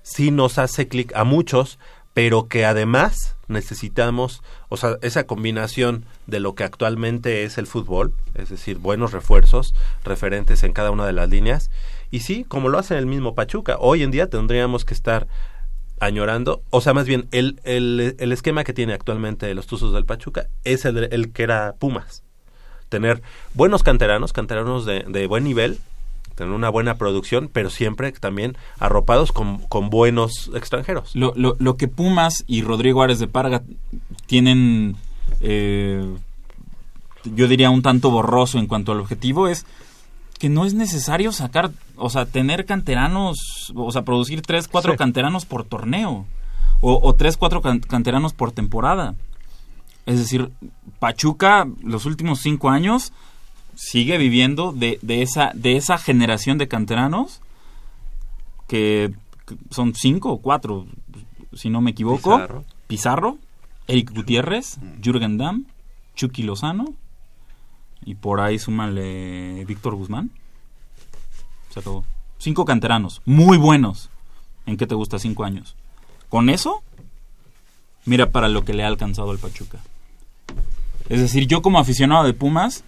sí nos hace clic a muchos, pero que además necesitamos, o sea, esa combinación de lo que actualmente es el fútbol, es decir, buenos refuerzos, referentes en cada una de las líneas, y sí, como lo hace el mismo Pachuca, hoy en día tendríamos que estar añorando, o sea, más bien, el, el, el esquema que tiene actualmente los Tuzos del Pachuca es el, el que era Pumas, tener buenos canteranos, canteranos de, de buen nivel, tener una buena producción, pero siempre también arropados con, con buenos extranjeros. Lo, lo, lo que Pumas y Rodrigo Ares de Parga tienen, eh, yo diría un tanto borroso en cuanto al objetivo, es que no es necesario sacar, o sea, tener canteranos, o sea, producir tres, cuatro Sí. canteranos por torneo, o, o tres, cuatro can- canteranos por temporada. Es decir, Pachuca, los últimos cinco años, sigue viviendo de, de esa, de esa generación de canteranos que, son cinco o cuatro, si no me equivoco. Pizarro. Pizarro, Eric Gutiérrez, Jürgen Damm, Chucky Lozano y por ahí súmale Víctor Guzmán. Se acabó. Cinco canteranos, muy buenos. ¿En qué te gusta? Cinco años. Con eso, mira para lo que le ha alcanzado al Pachuca. Es decir, yo como aficionado de Pumas,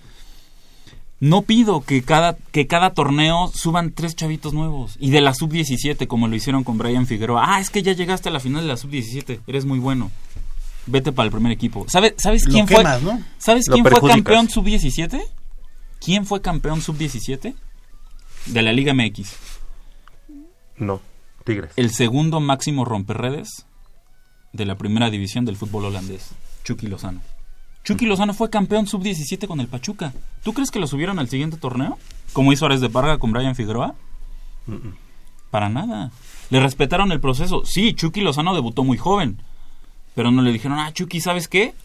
no pido que cada, que cada torneo suban tres chavitos nuevos. Y de la sub-17, como lo hicieron con Brian Figueroa. Ah, es que ya llegaste a la final de la sub-17. Eres muy bueno. Vete para el primer equipo. ¿Sabe- ¿Sabes Lo quién quemas, fue? ¿no? ¿Sabes Lo quién fue campeón sub-17? ¿Quién fue campeón sub-17? De la Liga MX. No, Tigres. El segundo máximo romperredes de la primera división del fútbol holandés. Chucky Lozano. Chucky Lozano fue campeón sub-17 con el Pachuca. ¿Tú crees que lo subieron al siguiente torneo? Como hizo Ares de Parga con Brian Figueroa. Para nada. Le respetaron el proceso. Sí, Chucky Lozano debutó muy joven. Pero no le dijeron, ah, Chucky, ¿sabes qué?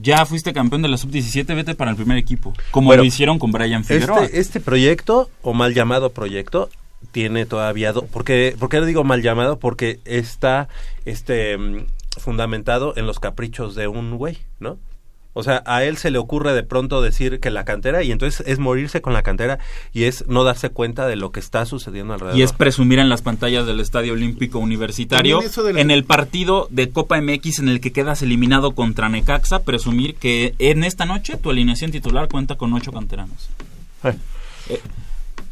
Ya fuiste campeón de la sub-17, vete para el primer equipo. Como Bueno, lo hicieron con Brian Figueroa. Este, este proyecto, o mal llamado proyecto, tiene todavía... do- porque, ¿Por qué digo mal llamado? Porque está este mm, fundamentado en los caprichos de un güey, ¿no? O sea, a él se le ocurre de pronto decir que la cantera, y entonces es morirse con la cantera, y es no darse cuenta de lo que está sucediendo alrededor. Y es presumir en las pantallas del Estadio Olímpico Universitario, en el partido de Copa MX en el que quedas eliminado contra Necaxa, presumir que en esta noche tu alineación titular cuenta con ocho canteranos. Eh. Eh,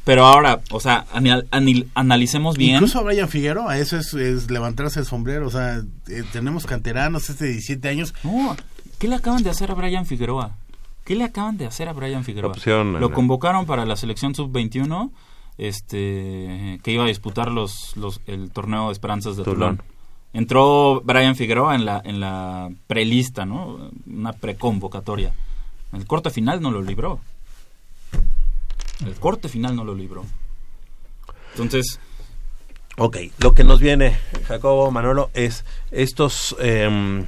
pero ahora, o sea, anal- analicemos bien. Incluso a Brian Figueroa, eso es, es levantarse el sombrero. O sea, eh, tenemos canteranos este de 17 años. No, ¿qué le acaban de hacer a Brian Figueroa? ¿Qué le acaban de hacer a Brian Figueroa? En Lo convocaron para la selección sub-21, este, que iba a disputar los, los, el torneo de Esperanzas de Tulón. Tulón. Entró Brian Figueroa en la, en la prelista, ¿no? Una preconvocatoria. El corte final no lo libró. El corte final no lo libró. Entonces, Ok, lo que nos viene, Jacobo, Manolo, es estos em,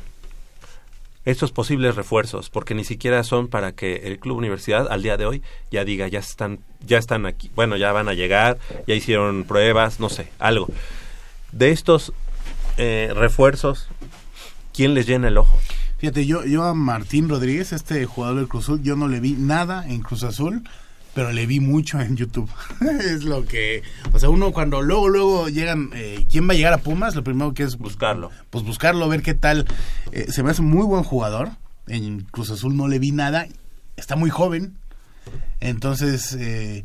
estos posibles refuerzos, porque ni siquiera son para que el club universidad al día de hoy ya diga ya están ya están aquí, bueno ya van a llegar, ya hicieron pruebas, no sé, algo. De estos eh, refuerzos, ¿quién les llena el ojo? Fíjate, yo, yo a Martín Rodríguez, este jugador del Cruz Azul, yo no le vi nada en Cruz Azul, pero le vi mucho en YouTube. es lo que, o sea, uno cuando luego, luego llegan, eh, ¿quién va a llegar a Pumas? Lo primero que es Buscarlo. Pues buscarlo, ver qué tal. Eh, se me hace muy buen jugador. En Cruz Azul no le vi nada. Está muy joven. Entonces, eh,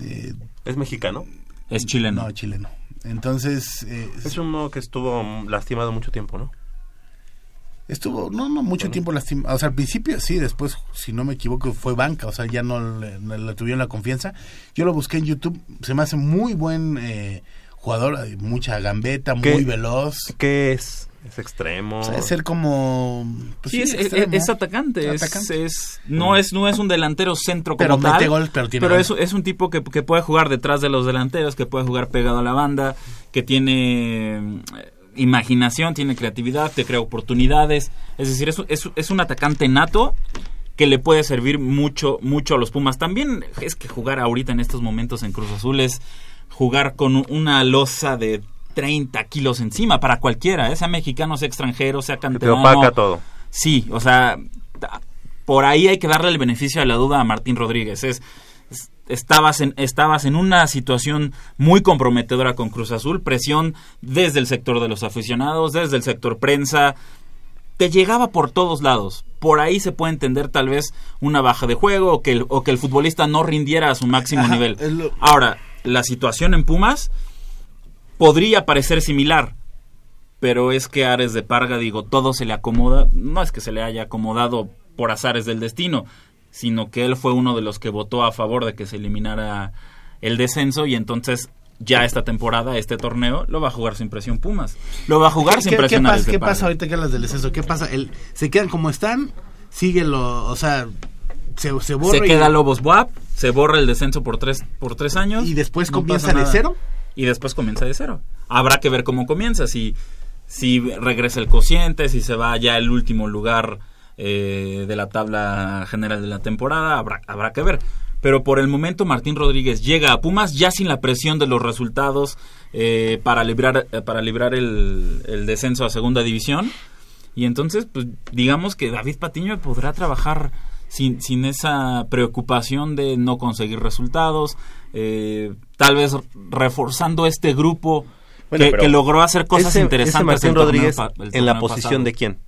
eh, ¿Es mexicano? es chileno. no, chileno. Entonces, eh, Es uno que estuvo lastimado mucho tiempo, ¿no? Estuvo, no, no, mucho tiempo lastimado. O sea, al principio sí, después, si no me equivoco, fue banca. O sea, ya no le, tuvieron la confianza. Yo lo busqué en YouTube. Se me hace muy buen eh, jugador. Mucha gambeta, ¿Qué? muy veloz. ¿Qué es? ¿Es extremo? O sea, es ser como... pues sí, es, es- extremo. es atacante, es- Atacante. es- no es no es un delantero centro como Pero mete tal, gol, pero tiene gol. es, es un tipo que, que puede jugar detrás de los delanteros, que puede jugar pegado a la banda, que tiene mm, imaginación, tiene creatividad, te crea oportunidades, es decir, es, es, es un atacante nato que le puede servir mucho mucho a los Pumas. También es que jugar ahorita en estos momentos en Cruz Azul es jugar con una losa de 30 kilos encima para cualquiera, ¿eh? sea mexicano, sea extranjero, sea Te canterano. opaca todo. Sí, o sea, por ahí hay que darle el beneficio de la duda a Martín Rodríguez. Es- estabas, en, estabas en una situación muy comprometedora con Cruz Azul, presión desde el sector de los aficionados, desde el sector prensa. Te llegaba por todos lados. Por ahí se puede entender tal vez una baja de juego o que el, o que el futbolista no rindiera a su máximo Ajá, nivel. lo- Ahora, la situación en Pumas podría parecer similar, pero es que Ares de Parga, digo, todo se le acomoda, no es que se le haya acomodado por azares del destino, sino que él fue uno de los que votó a favor de que se eliminara el descenso y entonces ya esta temporada, este torneo, lo va a jugar sin presión Pumas. Lo va a jugar sin ¿Qué, qué presión pasa, qué pasa ahorita que hablas del descenso? ¿Qué pasa? El, ¿Se quedan como están? Síguelo, o sea, se, se borra Se y- queda Lobos WAP, se borra el descenso por tres, por tres años. y después no comienza de cero. y después comienza de cero. Habrá que ver cómo comienza, si, si regresa el cociente, si se va ya el último lugar eh, de la tabla general de la temporada, habrá, habrá que ver. Pero por el momento Martín Rodríguez llega a Pumas ya sin la presión de los resultados eh, para librar, eh, para librar el, el descenso a segunda división. Y entonces, pues digamos que David Patiño podrá trabajar sin, sin esa preocupación de no conseguir resultados, eh, tal vez reforzando este grupo Bueno, que, logró hacer cosas ese- interesantes. ese Martín el torneo Rodríguez el en la posición pasado. de quién?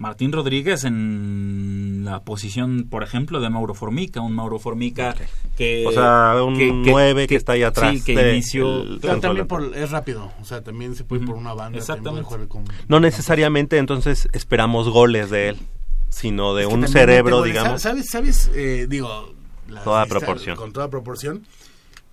Martín Rodríguez en la posición, por ejemplo, de Mauro Formica, un Mauro Formica que... O sea, un nueve que está ahí atrás Sí, que de- inició... el- también por, es rápido, o sea, también se puede ir por una banda, Exactamente. con- No necesariamente entonces esperamos goles de él, sino de Es que un cerebro, goles. digamos. ¿Sabes? ¿Sabes? Eh, digo... la- Toda proporción. Con toda proporción.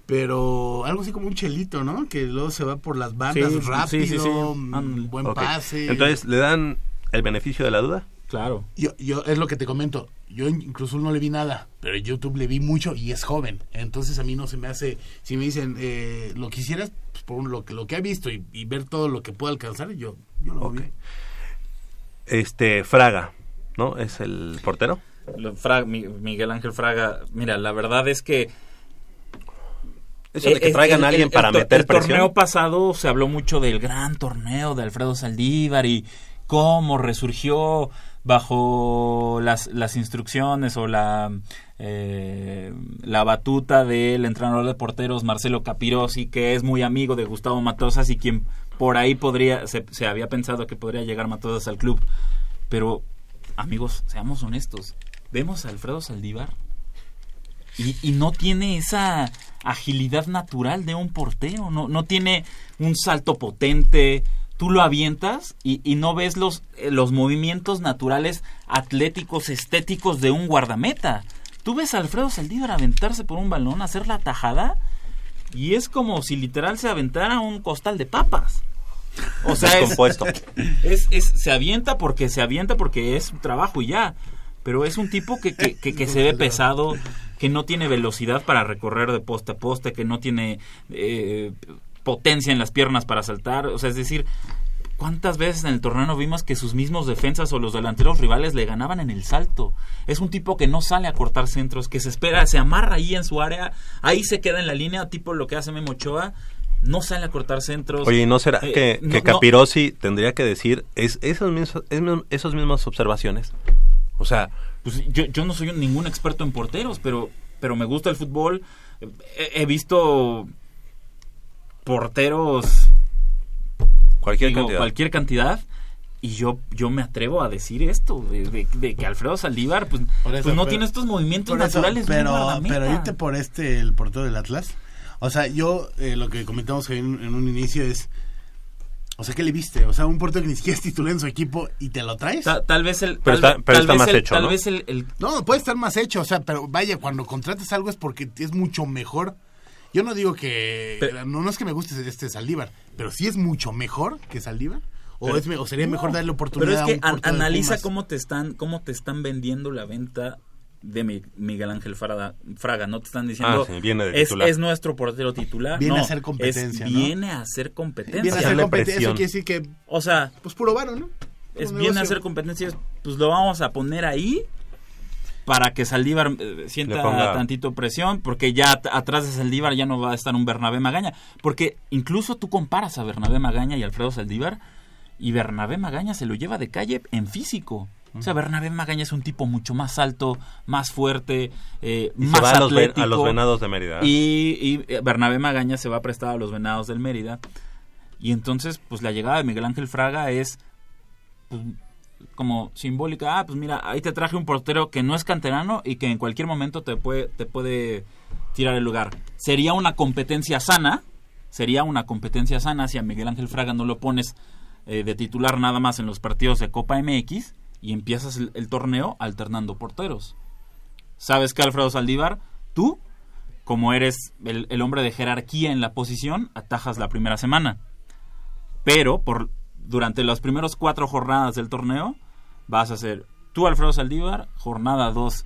Pero algo así como un chelito, ¿no? Que luego se va por las bandas Sí, rápido, sí, sí, sí. Ándale. buen pase. Entonces, ¿le dan el beneficio de la duda? Claro. Yo, yo, es lo que te comento. Yo incluso no le vi nada, pero en YouTube le vi mucho y es joven. Entonces a mí no se me hace. Si me dicen, eh, lo quisieras, pues por lo que, lo que ha visto y, y ver todo lo que puede alcanzar, yo, yo lo veo bien. Este, Fraga, ¿no? Es el portero. Lo- Fra- Mi- Miguel Ángel Fraga, mira, la verdad es que... Eso de que Eh, traigan el- a alguien el- para el to- meter el torneo presión. pasado se habló mucho del gran torneo de Alfredo Saldívar y cómo resurgió bajo las, las instrucciones o la, eh, la batuta del entrenador de porteros Marcelo Capirosi, que es muy amigo de Gustavo Matosas y quien por ahí podría, se, se había pensado que podría llegar Matosas al club. Pero, amigos, seamos honestos, vemos a Alfredo Saldívar y, y no tiene esa agilidad natural de un portero, no, no tiene un salto potente, tú lo avientas y, y no ves los, eh, los movimientos naturales atléticos, estéticos de un guardameta. Tú ves a Alfredo Saldívar aventarse por un balón, hacer la tajada y es como si literal se aventara un costal de papas. O sea, es, es, es- se avienta porque se avienta porque es trabajo y ya. Pero es un tipo que, que, que- que se ve pesado, que no tiene velocidad para recorrer de poste a poste, que no tiene eh, potencia en las piernas para saltar. O sea, es decir, ¿cuántas veces en el torneo vimos que sus mismos defensas o los delanteros rivales le ganaban en el salto? Es un tipo que no sale a cortar centros, que se espera, se amarra ahí en su área, ahí se queda en la línea, tipo lo que hace Memo Ochoa. No sale a cortar centros. Oye, ¿y ¿no será Eh, que, no- que no- Capirosi tendría que decir es, esas, mismas, es- esas mismas observaciones? O sea, Pues yo, yo no soy ningún experto en porteros, pero, pero me gusta el fútbol. He visto porteros cualquier digo, cantidad. cualquier cantidad. Y yo, yo me atrevo a decir esto, de, de- de que Alfredo Saldívar pues, eso, pues no pero- tiene estos movimientos eso, naturales. pero, pero irte por este, el portero del Atlas. O sea, yo eh, lo que comentamos en, en un inicio es. O sea, ¿qué le viste? O sea, un portero que ni siquiera es titular en su equipo y te lo traes. Ta- tal vez el... Pero tal, está- pero tal está vez más el- hecho, Tal ¿no? vez el, el- No, puede estar más hecho, o sea, pero vaya, cuando contratas algo es porque es mucho mejor. Yo no digo que. Pero- no, no es que me guste este Saldívar, pero sí es mucho mejor que Saldívar. O, Pero- es o sería mejor No, darle oportunidad Pero es que a un an- portero de analiza cómo te están cómo te están vendiendo la venta de Mi- Miguel Ángel Fraga, Fraga. No te están diciendo Ah, sí, viene de es, nuestro portero titular. Viene no, a hacer competencia, es- ¿no? Viene a hacer competencia. Viene a hacer competencia, eso quiere decir que. O sea, Pues puro varo, ¿no? es viene a hacer competencia. Pues lo vamos a poner ahí para que Saldívar eh, sienta ponga- tantito presión, porque ya at- atrás de Saldívar ya no va a estar un Bernabé Magaña. Porque incluso tú comparas a Bernabé Magaña y Alfredo Saldívar, y Bernabé Magaña se lo lleva de calle en físico. O sea, Bernabé Magaña es un tipo mucho más alto, más fuerte, eh, Y se más va a los, ve- atlético. a los venados de Mérida. Y, y, eh, Bernabé Magaña se va a prestar a los Venados del Mérida. Y entonces, pues la llegada de Miguel Ángel Fraga es pues, como simbólica. Ah, pues mira, ahí te traje un portero que no es canterano y que en cualquier momento te puede, te puede tirar el lugar. Sería una competencia sana. Sería una competencia sana si a Miguel Ángel Fraga no lo pones eh, de titular nada más en los partidos de Copa MX y empiezas el, torneo alternando porteros. ¿Sabes qué, Alfredo Saldívar? Tú, como eres el, el hombre de jerarquía en la posición, atajas la primera semana. Pero por durante las primeras cuatro jornadas del torneo vas a ser tú, Alfredo Saldívar, jornada 2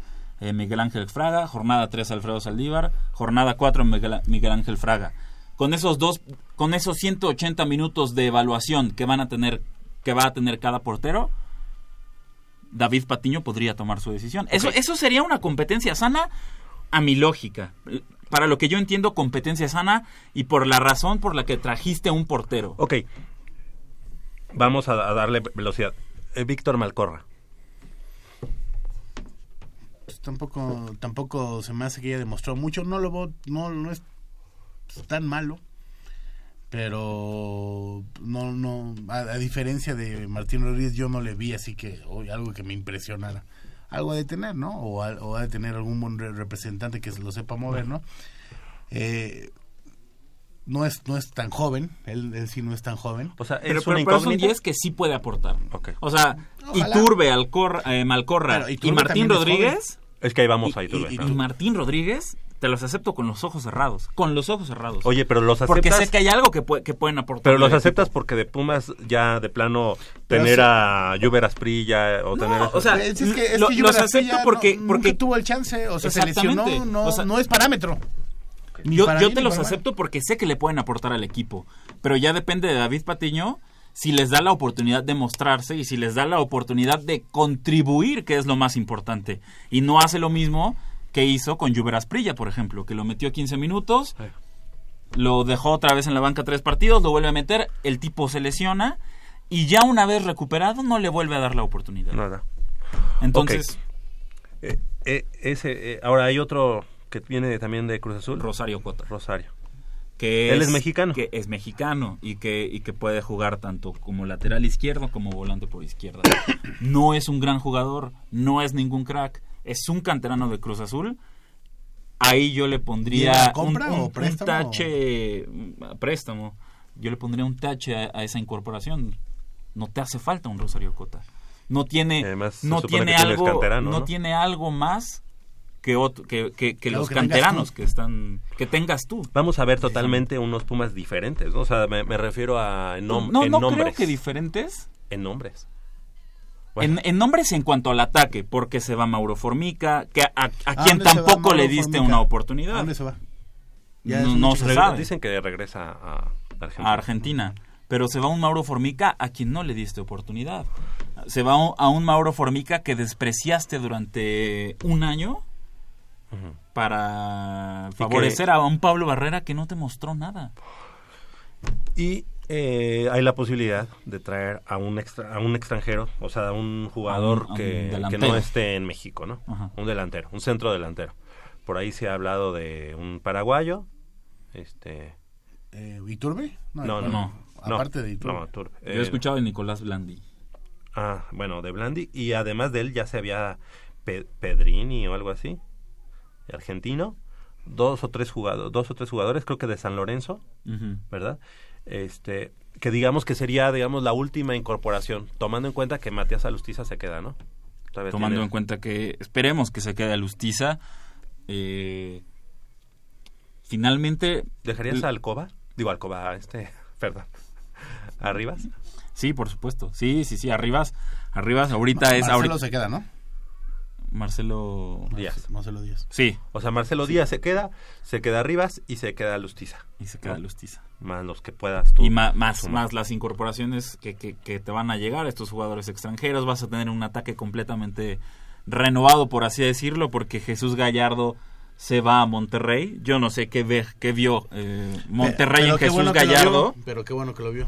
Miguel Ángel Fraga, jornada 3 Alfredo Saldívar, jornada 4 Miguel, Miguel Ángel Fraga. Con esos dos, con esos 180 minutos de evaluación que van a tener, que va a tener cada portero, David Patiño podría tomar su decisión. Eso, eso sería una competencia sana a mi lógica. Para lo que yo entiendo, competencia sana y por la razón por la que trajiste un portero. Ok. Vamos a, a darle velocidad. Eh, Víctor Malcorra. Pues tampoco, tampoco se me hace que ella demostró mucho. No lo no, no es tan malo. Pero no, no, a, diferencia de Martín Rodríguez, yo no le vi así que oye, algo que me impresionara. Algo ha de tener, ¿no? O, ha- o de tener algún buen re- representante que se lo sepa mover, ¿no? Eh, no es, no es tan joven, él, él sí no es tan joven. O sea, Pero, es pero, una pero es un incógnita. 10 que sí puede aportar. Ok. O sea, Ojalá. Iturbe, Alcorra, eh, Malcorra Pero y Martín es Rodríguez. Es que ahí vamos a Y- Iturbe. y- y ¿no? Y Martín Rodríguez, te los acepto con los ojos cerrados. Con los ojos cerrados. Oye, pero los porque aceptas. sé que hay algo que, pue- que pueden aportar. Pero los equipo. aceptas porque de Pumas ya de plano Pero tener sí. a Juber Asprilla o No, tener o sea, es, es que, es lo- que los acepto porque- no- porque- tuvo el chance, o sea, se lesionó, no, O sea, no es parámetro. Ni Yo, para yo bien te los para mal. acepto porque sé que le pueden aportar al equipo. Pero ya depende de David Patiño si les da la oportunidad de mostrarse y si les da la oportunidad de contribuir, que es lo más importante. Y no hace lo mismo que hizo con Juber Asprilla, por ejemplo, que lo metió 15 minutos, lo dejó otra vez en la banca tres partidos, lo vuelve a meter, el tipo se lesiona y ya una vez recuperado no le vuelve a dar la oportunidad. nada. Entonces, Eh, eh, ese, eh, ahora hay otro que viene también de Cruz Azul. Rosario Cota. Rosario. que Él es mexicano. que es mexicano y que y que puede jugar tanto como lateral izquierdo como volante por izquierda no es un gran jugador no es ningún crack es un canterano de Cruz Azul ahí yo le pondría ¿Y era un, un- o un préstamo? tache mm, préstamo yo le pondría un tache a, a esa incorporación no te hace falta un Rosario Cota no tiene Además, no tiene algo ¿no? tiene algo más que, otro, que, que, que los canteranos que están que tengas tú Vamos a ver totalmente unos Pumas diferentes, ¿no? O sea, me, me refiero a en, nom- no, en no nombres. creo que diferentes. En nombres. Bueno. En, en nombres en cuanto al ataque, porque se va Mauro Formica, que a, a- a ¿A quien tampoco le diste Formica? una ¿A oportunidad dónde se va? Ya No- se sabe. Dicen que regresa a Argentina. a Argentina. Pero se va un Mauro Formica a quien no le diste oportunidad. Se va un- a un Mauro Formica que despreciaste durante un año Para que- favorecer a un Pablo Barrera que no te mostró nada. Y eh, hay la posibilidad de traer a un extra, a un extranjero, o sea, a un jugador A un- a un que, no esté en México, ¿no? Ajá. Un delantero, un centro delantero. Por ahí se ha hablado de un paraguayo, este, Eh, ¿Iturbe? no, no, no. Aparte de Iturbe. no, Turbe. Yo he Eh, escuchado de Nicolás Blandi. Ah, bueno, de Blandi. Y además de él ya se había Pe- Pedrini o algo así, argentino. Dos o tres jugadores, dos o tres jugadores, creo que de San Lorenzo. ¿verdad? Este, que digamos que sería, digamos, la última incorporación, tomando en cuenta que Matías Alustiza se queda, ¿no? Todavía tomando tiene- en cuenta que esperemos que se quede a Lustiza. Eh, finalmente, ¿Dejarías a Alcoba? Digo, Alcoba, a este, perdón. ¿A Rivas? sí, por supuesto. Sí, sí, sí, Arribas. Arribas ahorita es Marcelo ahorita se queda, ¿no? Marcelo Díaz. Marcelo Díaz. Sí, O sea, Marcelo Díaz se queda, se queda Rivas y se queda Lustiza. y se queda Lustiza. Más los que puedas tú. Y más, más las incorporaciones que, que- que te van a llegar, estos jugadores extranjeros, vas a tener un ataque completamente renovado, por así decirlo, porque Jesús Gallardo se va a Monterrey. Yo no sé qué, ve, qué vio eh, Monterrey Pero en Jesús bueno que lo Gallardo. vio, pero qué bueno que lo vio.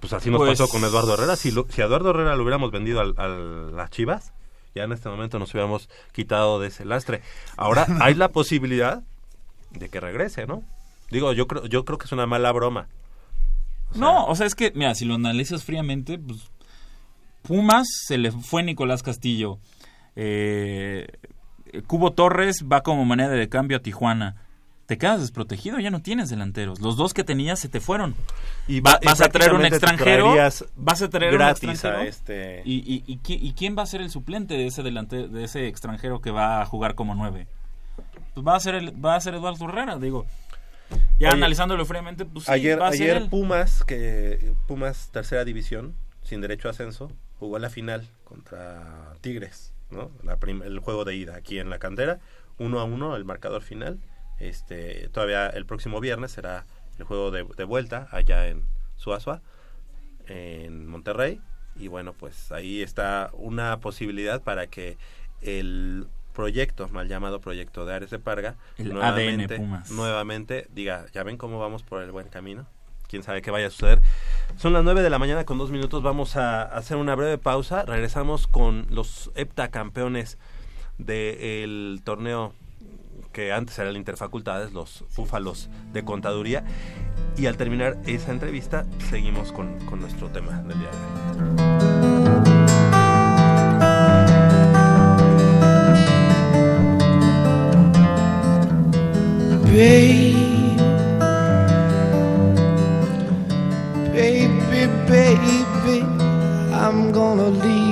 Pues así nos Pues- pasó con Eduardo Herrera. Si, lo- si a Eduardo Herrera lo hubiéramos vendido al- a las Chivas, ya en este momento nos hubiéramos quitado de ese lastre. Ahora hay la posibilidad de que regrese, ¿no? Digo, yo creo, yo creo que es una mala broma. O sea, No, o sea, es que, mira, si lo analizas fríamente, pues Pumas se le fue Nicolás Castillo. Eh, Cubo Torres va como moneda de cambio a Tijuana. Te quedas desprotegido, ya no tienes delanteros. Los dos que tenías se te fueron. y Va- y vas a traer un extranjero, vas a traer un gratis extranjero. a este. ¿Y, y, y, qui- y quién va a ser el suplente de ese delante, de ese extranjero que va a jugar como nueve? Pues va a ser el, va a ser Eduardo Herrera, digo. Ya Oye, analizándolo fríamente, pues sí, ayer va a ser ayer. Pumas, que Pumas tercera división, sin derecho a ascenso, jugó la final contra Tigres, ¿no? La el juego de ida aquí en la cantera, uno a uno el marcador final. Este, todavía el próximo viernes será el juego de, de vuelta allá en Suazua, en Monterrey. y bueno, pues ahí está una posibilidad para que el proyecto, mal llamado proyecto de Ares de Parga, El nuevamente, ADN Pumas. nuevamente diga, ya ven cómo vamos por el buen camino. Quién sabe qué vaya a suceder. Son las 9 de la mañana con dos minutos. Vamos a hacer una breve pausa. Regresamos con los heptacampeones del torneo que antes era Interfacultades, los Búfalos de Contaduría. Y al terminar esa entrevista, seguimos con, con nuestro tema del día de hoy. Baby, baby, I'm gonna leave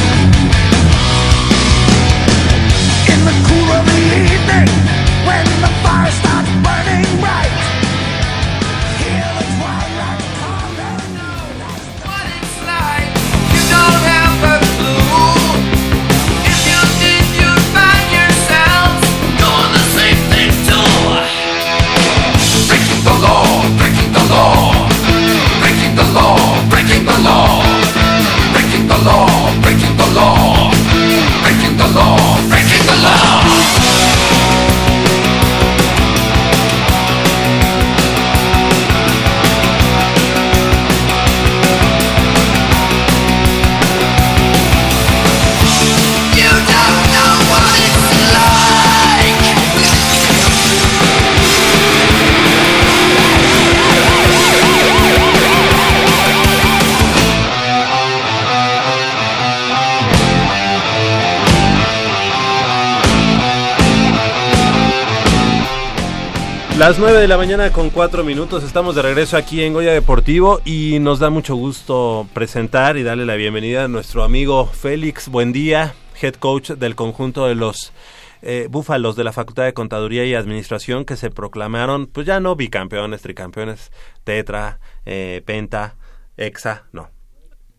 Las 9 de la mañana con 4 minutos, estamos de regreso aquí en Goya Deportivo y nos da mucho gusto presentar y darle la bienvenida a nuestro amigo Félix Buen día, head coach del conjunto de los eh, Búfalos de la Facultad de Contaduría y Administración que se proclamaron, pues ya no bicampeones, tricampeones, tetra, eh, penta, hexa, no,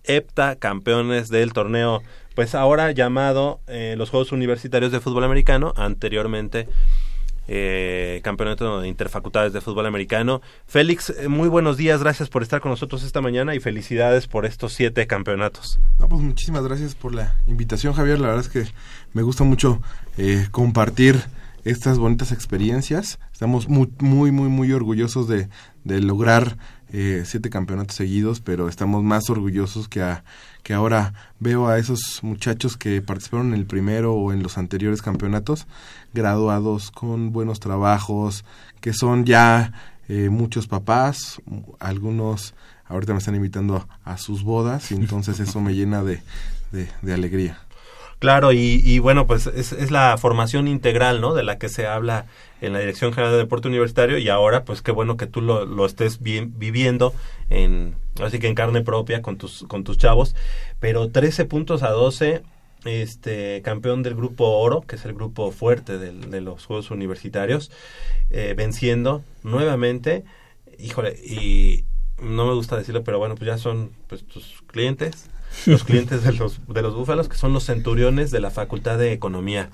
hepta campeones del torneo, pues ahora llamado eh, los Juegos Universitarios de Fútbol Americano, anteriormente eh, campeonato de interfacultades de fútbol americano. Félix, eh, muy buenos días, gracias por estar con nosotros esta mañana y felicidades por estos siete campeonatos. No, pues muchísimas gracias por la invitación, Javier. La verdad es que me gusta mucho eh, compartir estas bonitas experiencias. Estamos muy, muy, muy, orgullosos de lograr eh, siete campeonatos seguidos, pero estamos más orgullosos que, a, que ahora veo a esos muchachos que participaron en el primero o en los anteriores campeonatos, graduados con buenos trabajos, que son ya eh, muchos papás, algunos ahorita me están invitando a, a sus bodas y entonces eso me llena de, de, de alegría. Claro, y, y bueno, pues es, es, la formación integral, ¿no? De la que se habla en la Dirección General de Deporte Universitario y ahora, pues qué bueno que tú lo, estés bien, viviendo en, así que en carne propia con tus, con tus chavos. Pero 13 puntos a 12, este, campeón del grupo oro, que es el grupo fuerte del, de los Juegos Universitarios, eh, venciendo nuevamente, híjole, y no me gusta decirlo, pero bueno, pues ya son pues tus clientes, los clientes de los, de los búfalos, que son los centuriones de la Facultad de Economía.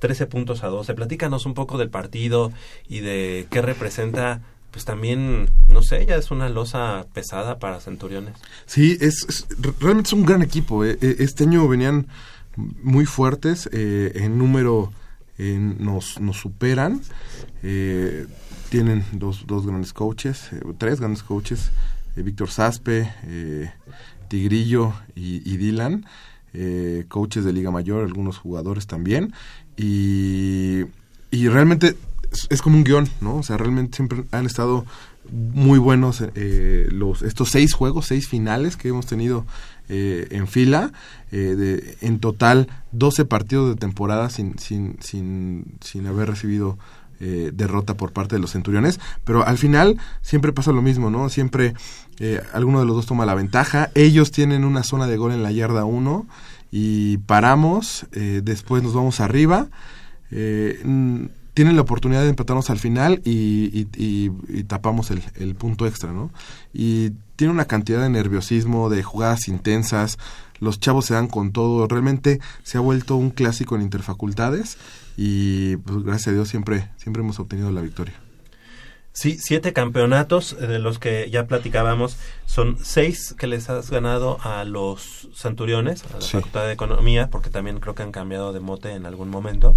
13 puntos a 12. Platícanos un poco del partido y de qué representa, pues también, no sé, ya es una losa pesada para centuriones. Sí, es, realmente es un gran equipo. eh. Eh, Este año venían muy fuertes, eh, en número eh, nos, nos superan. Eh, tienen dos, dos grandes coaches, eh, tres grandes coaches, eh, Víctor Saspe, Tigrillo y, Dylan, eh, coaches de Liga Mayor, algunos jugadores también, y, y realmente es, es como un guion, ¿no? O sea, realmente siempre han estado muy buenos eh, los estos seis juegos, seis finales que hemos tenido eh, en fila. eh, de, en total, 12 partidos de temporada sin, sin, sin, sin haber recibido eh, derrota por parte de los centuriones. Pero al final siempre pasa lo mismo, ¿no? Siempre eh, alguno de los dos toma la ventaja. Ellos tienen una zona de gol en la yarda 1 y paramos. eh, después nos vamos arriba. Eh, mm, tienen la oportunidad de empatarnos al final y, y- y- y tapamos el, el punto extra, ¿no? Y tiene una cantidad de nerviosismo, de jugadas intensas, los chavos se dan con todo, realmente se ha vuelto un clásico en interfacultades y pues gracias a Dios siempre, siempre hemos obtenido la victoria. Sí, siete campeonatos eh, de los que ya platicábamos. Son seis que les has ganado a los Centuriones, a la Sí. Facultad de Economía, porque también creo que han cambiado de mote en algún momento.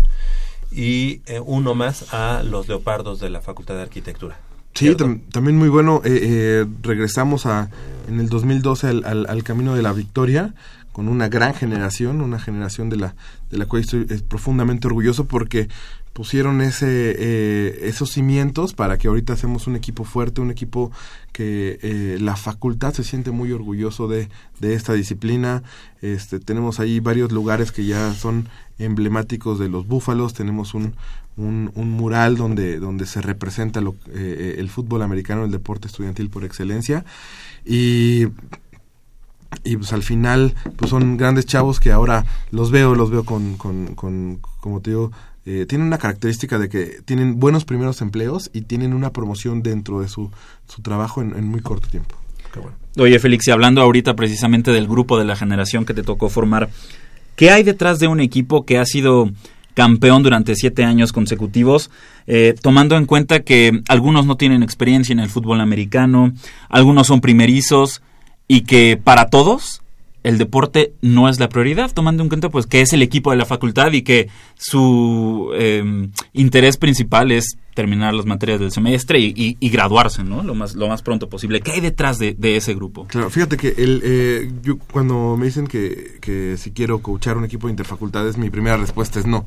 Y eh, uno más a los Leopardos de la Facultad de Arquitectura. Sí, también muy bueno. eh, eh, regresamos a en el 2012 al, al- al camino de la victoria con una gran generación, una generación de la de la cual estoy eh, profundamente orgulloso porque pusieron ese eh, esos cimientos para que ahorita hacemos un equipo fuerte, un equipo que eh, la facultad se siente muy orgulloso de, de esta disciplina. Este, tenemos ahí varios lugares que ya son emblemáticos de los búfalos. Tenemos un, un, un mural donde, donde se representa lo- eh, el fútbol americano, el deporte estudiantil por excelencia. Y y pues al final pues son grandes chavos que ahora los veo los veo con, con, con como te digo eh, tienen una característica de que tienen buenos primeros empleos y tienen una promoción dentro de su, su trabajo en, muy corto tiempo. Oye, Félix, y hablando ahorita precisamente del grupo de la generación que te tocó formar, ¿qué hay detrás de un equipo que ha sido campeón durante siete años consecutivos, eh, tomando en cuenta que algunos no tienen experiencia en el fútbol americano, algunos son primerizos y que para todos el deporte no es la prioridad, tomando en cuenta pues que es el equipo de la facultad y que su eh, interés principal es terminar las materias del semestre y, y- y graduarse, ¿no? Lo más, lo más pronto posible. ¿Qué hay detrás de, de ese grupo? Claro, fíjate que el, eh, yo, cuando me dicen que, que si quiero coachar un equipo de interfacultades, mi primera respuesta es no.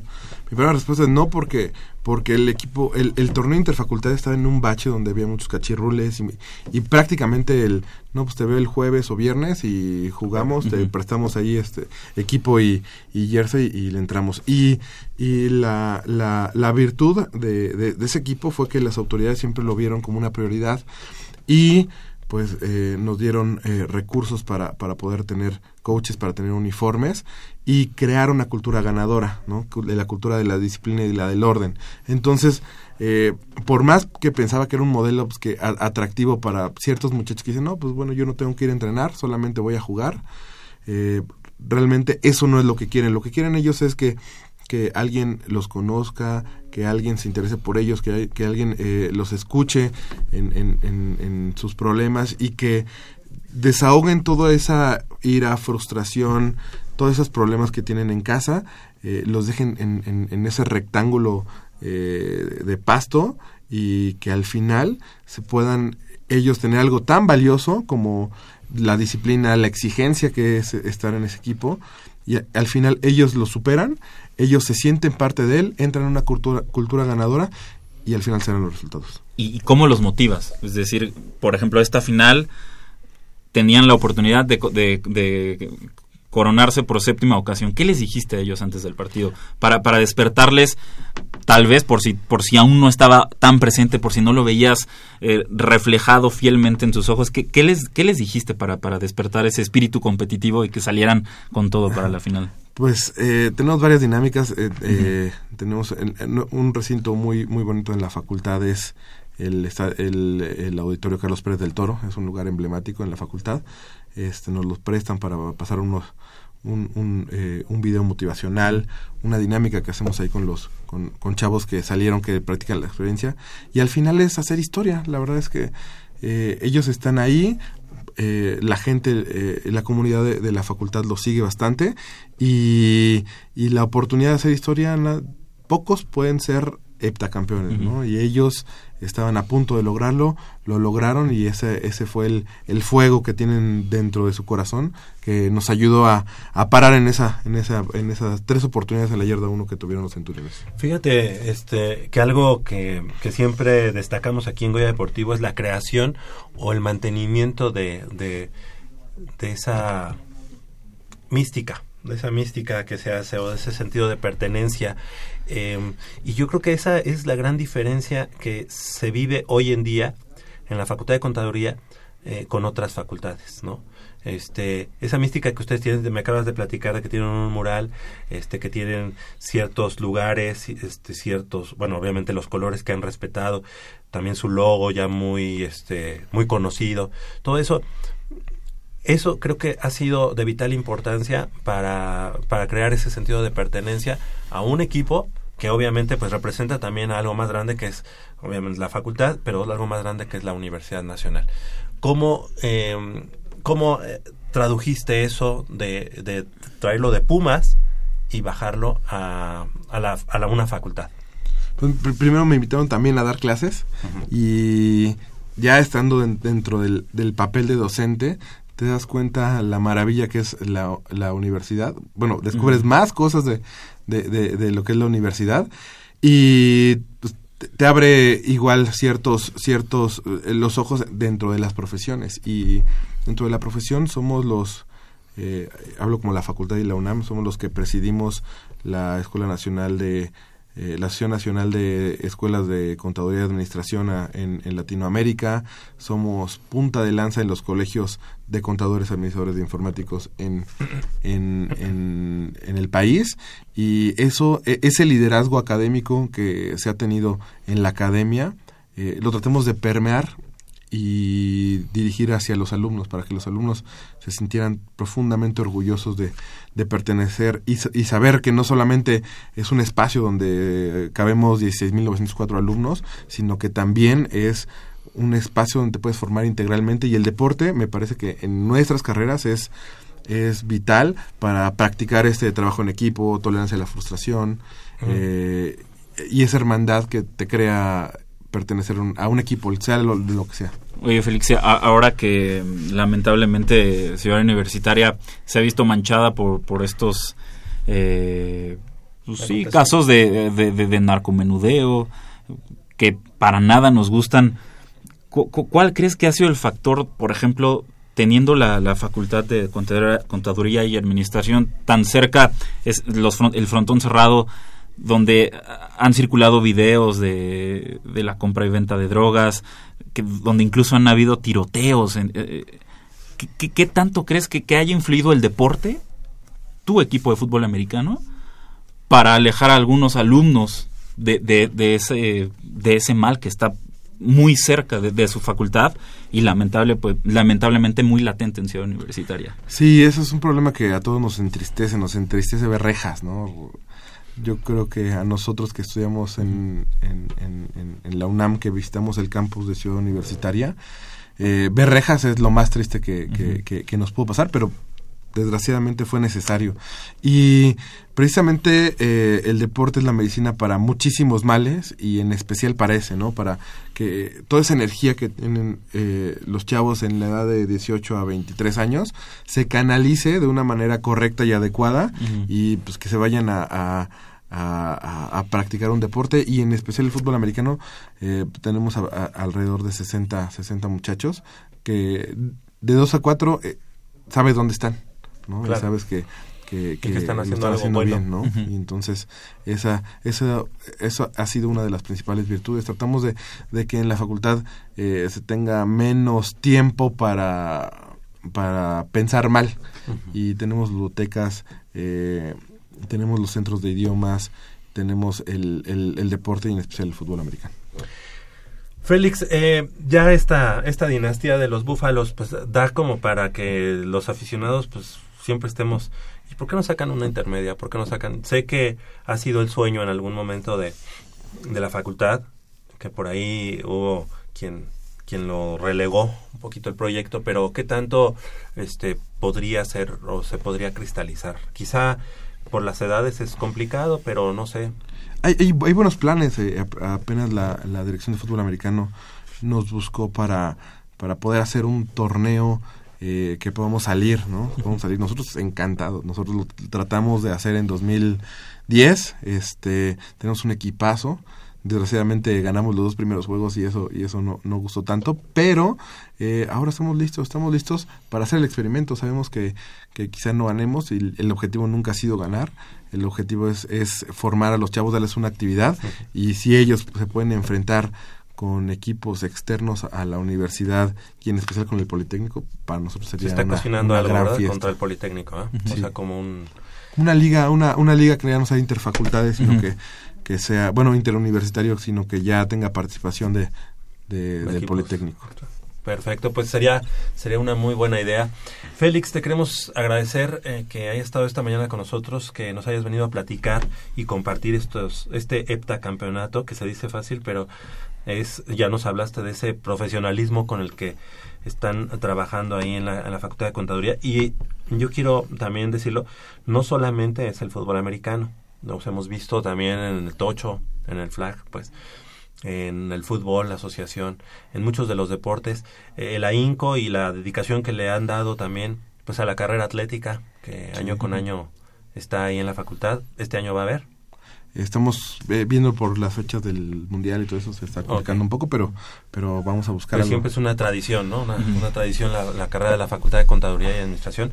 Mi primera respuesta es no porque porque el equipo, el, el torneo interfacultades estaba en un bache donde había muchos cachirrules y, y prácticamente el, no, pues te veo el jueves o viernes y jugamos, te prestamos ahí este equipo y, y jersey y le entramos. Y, y la, la, la virtud de, de- de ese equipo fue que las autoridades siempre lo vieron como una prioridad y pues eh, nos dieron eh, recursos para, para poder tener coaches, para tener uniformes y crear una cultura ganadora, ¿no? La cultura de la disciplina y la del orden. Entonces, eh, por más que pensaba que era un modelo pues, que atractivo para ciertos muchachos que dicen, no, pues bueno, yo no tengo que ir a entrenar, solamente voy a jugar, eh, realmente eso no es lo que quieren. Lo que quieren ellos es que, que alguien los conozca, que alguien se interese por ellos, que, que alguien eh, los escuche en, en- en- sus problemas y que desahoguen toda esa ira, frustración, todos esos problemas que tienen en casa, eh, los dejen en, en- ese rectángulo eh, de pasto y que al final se puedan ellos tener algo tan valioso como la disciplina, la exigencia que es estar en ese equipo y al final ellos lo superan, ellos se sienten parte de él, entran en una cultura, cultura ganadora y al final serán los resultados. ¿Y, cómo los motivas? Es decir, por ejemplo, esta final tenían la oportunidad de, de- de coronarse por séptima ocasión. ¿Qué les dijiste a ellos antes del partido? Para, despertarles, tal vez por si, por si aún no estaba tan presente, por si no lo veías eh, reflejado fielmente en tus ojos, ¿qué, qué les, qué les dijiste para, para despertar ese espíritu competitivo y que salieran con todo para la final? Pues eh, tenemos varias dinámicas. eh, eh, tenemos en- en un recinto muy muy bonito en la facultad es el, el, el auditorio Carlos Pérez del Toro. Es un lugar emblemático en la facultad. Este, nos los prestan para pasar unos un, un, eh, un video motivacional, una dinámica que hacemos ahí con los con, con chavos que salieron que practican la experiencia y al final es hacer historia. La verdad es que eh, ellos están ahí, eh, la gente, eh, la comunidad de, de la facultad lo sigue bastante y, y la oportunidad de hacer historia, na- pocos pueden ser heptacampeones, ¿no? Y ellos estaban a punto de lograrlo, lo lograron y ese, ese fue el, el fuego que tienen dentro de su corazón que nos ayudó a, a parar en esa, en esa, en esas tres oportunidades en la yarda uno que tuvieron los centuriones. Fíjate, este, que algo que, que siempre destacamos aquí en Goya Deportivo es la creación o el mantenimiento de, de, de esa mística, de esa mística que se hace o de ese sentido de pertenencia. Eh, y yo creo que esa es la gran diferencia que se vive hoy en día en la Facultad de Contaduría eh, con otras facultades, ¿no? Este, esa mística que ustedes tienen, me acabas de platicar de que tienen un mural, este, que tienen ciertos lugares, este, ciertos, bueno, obviamente los colores que han respetado, también su logo ya muy, este, muy conocido, todo eso, eso creo que ha sido de vital importancia para, para crear ese sentido de pertenencia a un equipo que obviamente pues representa también a algo más grande que es obviamente la facultad, pero algo más grande que es la Universidad Nacional. ¿Cómo, eh, cómo tradujiste eso de, de, traerlo de Pumas y bajarlo a, a, la, a la, una facultad? Pues, pr primero me invitaron también a dar clases uh -huh. y ya estando en, dentro del, del papel de docente, te das cuenta la maravilla que es la, la universidad. Bueno, descubres uh -huh. más cosas de, de, de, de, lo que es la universidad y pues, te, te, abre igual ciertos, ciertos, eh, los ojos dentro de las profesiones y dentro de la profesión somos los, eh, hablo como la facultad y la UNAM, somos los que presidimos la Escuela Nacional de eh, la Asociación Nacional de Escuelas de Contaduría y Administración a, en, Latinoamérica, somos punta de lanza en los colegios de contadores administradores de informáticos en, en, en, en el país. Y eso, e, ese liderazgo académico que se ha tenido en la academia, eh, lo tratemos de permear y dirigir hacia los alumnos para que los alumnos se sintieran profundamente orgullosos de, de pertenecer y, y, saber que no solamente es un espacio donde cabemos 16.904 alumnos, sino que también es un espacio donde te puedes formar integralmente y el deporte me parece que en nuestras carreras es es vital para practicar este trabajo en equipo, tolerancia a la frustración uh -huh. eh, y esa hermandad que te crea pertenecer un, a un equipo, sea lo, lo que sea. Oye, Félix, ahora que lamentablemente Ciudad Universitaria se ha visto manchada por, por estos eh, pues, sí, casos de, de, de, de, narcomenudeo que para nada nos gustan, ¿cu ¿cuál crees que ha sido el factor, por ejemplo, teniendo la, la facultad de contaduría, contaduría, y administración tan cerca, es los, el frontón cerrado, donde han circulado videos de, de la compra y venta de drogas, que, donde incluso han habido tiroteos. Eh, ¿qué, qué, qué, tanto crees que, que, haya influido el deporte, tu equipo de fútbol americano, para alejar a algunos alumnos de, de, de ese, de ese mal que está muy cerca de, de, su facultad y lamentable pues lamentablemente muy latente en Ciudad Universitaria. Sí, eso es un problema que a todos nos entristece, nos entristece ver rejas, ¿no? Yo creo que a nosotros que estudiamos en, en, en, en, la UNAM, que visitamos el campus de Ciudad Universitaria, eh, ver rejas es lo más triste que, que, que, que, nos pudo pasar, pero desgraciadamente fue necesario. Y precisamente eh, el deporte es la medicina para muchísimos males y en especial para ese, ¿no? Para que toda esa energía que tienen eh, los chavos en la edad de 18 a 23 años se canalice de una manera correcta y adecuada uh -huh. y pues que se vayan a, a a, a, a, practicar un deporte y en especial el fútbol americano eh, tenemos a, alrededor de 60, 60 muchachos que de 2 a 4 eh, sabes dónde están, ¿no? Claro. Y sabes que que, que, que, están haciendo, están haciendo bueno. bien, ¿no? Uh -huh. Y entonces esa, esa, eso ha sido una de las principales virtudes. Tratamos de, de que en la facultad eh, se tenga menos tiempo para, para pensar mal uh -huh. y tenemos bibliotecas eh, tenemos los centros de idiomas, tenemos el, el, el deporte y en especial el fútbol americano. Félix, eh, ya esta, esta dinastía de los búfalos pues da como para que los aficionados pues siempre estemos ¿y por qué no sacan una intermedia? ¿por qué no sacan? sé que ha sido el sueño en algún momento de, de la facultad que por ahí hubo quien quien lo relegó un poquito el proyecto pero qué tanto este podría ser o se podría cristalizar quizá por las edades es complicado, pero no sé. Hay, hay, buenos planes. eh, ap- apenas la, la Dirección de Fútbol Americano nos buscó para, para poder hacer un torneo eh, que podamos salir, ¿no? Podamos salir. Nosotros encantados. Nosotros lo tratamos de hacer en 2010. Este, tenemos un equipazo. Desgraciadamente ganamos los dos primeros juegos y eso y eso no, no gustó tanto, pero eh, ahora estamos listos, estamos listos para hacer el experimento. Sabemos que, que quizá no ganemos y el objetivo nunca ha sido ganar. El objetivo es, es formar a los chavos, darles una actividad y si ellos se pueden enfrentar con equipos externos a la universidad y en especial con el Politécnico, para nosotros Se sería está una, cocinando una algo, gran ¿verdad? fiesta. Contra el Politécnico, ¿eh? O sea, como un... Una liga, una, una liga que ya no sea interfacultades, sino que, que sea, bueno, interuniversitario, sino que ya tenga participación de, de- del. Politécnico. Perfecto, pues sería sería una muy buena idea. Félix, te queremos agradecer eh, que hayas estado esta mañana con nosotros, que nos hayas venido a platicar y compartir estos este heptacampeonato, que se dice fácil, pero es ya nos hablaste de ese profesionalismo con el que están trabajando ahí en la, en la Facultad de Contaduría. Y yo quiero también decirlo, no solamente es el fútbol americano, nos hemos visto también en el tocho, en el flag, pues en el fútbol, la asociación, en muchos de los deportes, eh, el ahínco y la dedicación que le han dado también pues a la carrera atlética, que año con año está ahí en la facultad, este año va a haber. Estamos eh, viendo por las fechas del mundial y todo eso se está complicando un poco, pero pero vamos a buscar Pero algo. siempre es una tradición, ¿no? Una, una tradición la, la carrera de la Facultad de Contaduría y Administración.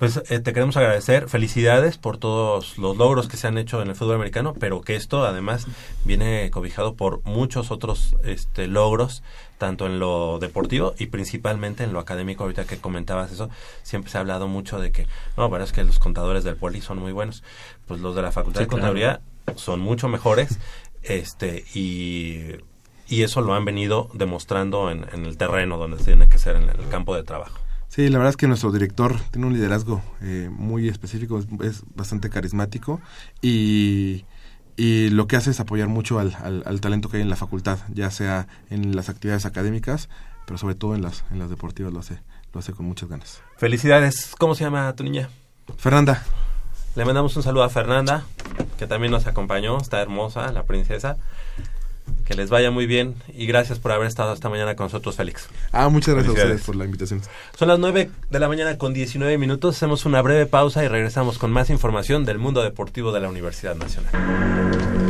Pues eh, te queremos agradecer, felicidades por todos los logros que se han hecho en el fútbol americano, pero que esto además viene cobijado por muchos otros este, logros, tanto en lo deportivo y principalmente en lo académico. Ahorita que comentabas eso, siempre se ha hablado mucho de que, no, pero es que los contadores del poli son muy buenos. Pues los de la Facultad Sí, de claro. Son mucho mejores este y, y eso lo han venido demostrando en, en el terreno donde tiene que ser, en el campo de trabajo. Sí, la verdad es que nuestro director tiene un liderazgo eh, muy específico, es, es bastante carismático y, y lo que hace es apoyar mucho al, al- al talento que hay en la facultad, ya sea en las actividades académicas, pero sobre todo en las, en las deportivas lo hace, lo hace con muchas ganas. Felicidades. ¿Cómo se llama tu niña? Fernanda. Le mandamos un saludo a Fernanda, que también nos acompañó, está hermosa, la princesa. Que les vaya muy bien y gracias por haber estado esta mañana con nosotros, Félix. Ah, muchas gracias a ustedes por la invitación. Son las 9 de la mañana con 19 minutos. Hacemos una breve pausa y regresamos con más información del mundo deportivo de la Universidad Nacional.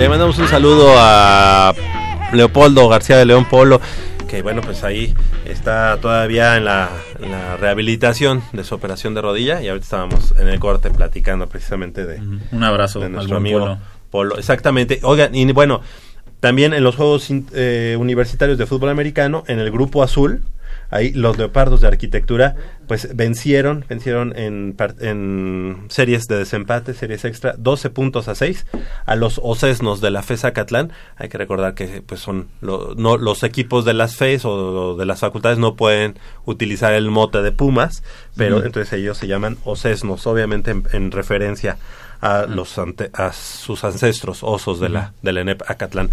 Le mandamos un saludo a Leopoldo García de León Polo, que bueno, pues ahí está todavía en la, en la rehabilitación de su operación de rodilla y ahorita estábamos en el corte platicando precisamente de, Un abrazo de nuestro amigo Polo. Polo. Exactamente. Oigan, y bueno, también en los Juegos eh, Universitarios de Fútbol Americano, en el grupo azul, ahí los leopardos de arquitectura, pues vencieron, vencieron en, en series de desempate, series extra, 12 puntos a 6 a los ocesnos de la FES Catlán. Hay que recordar que pues son lo- no, los equipos de las FES o de las facultades no pueden utilizar el mote de Pumas, pero entonces ellos se llaman ocesnos, obviamente en, en referencia a, los ante- a sus ancestros osos de la, de la ENEP Acatlán.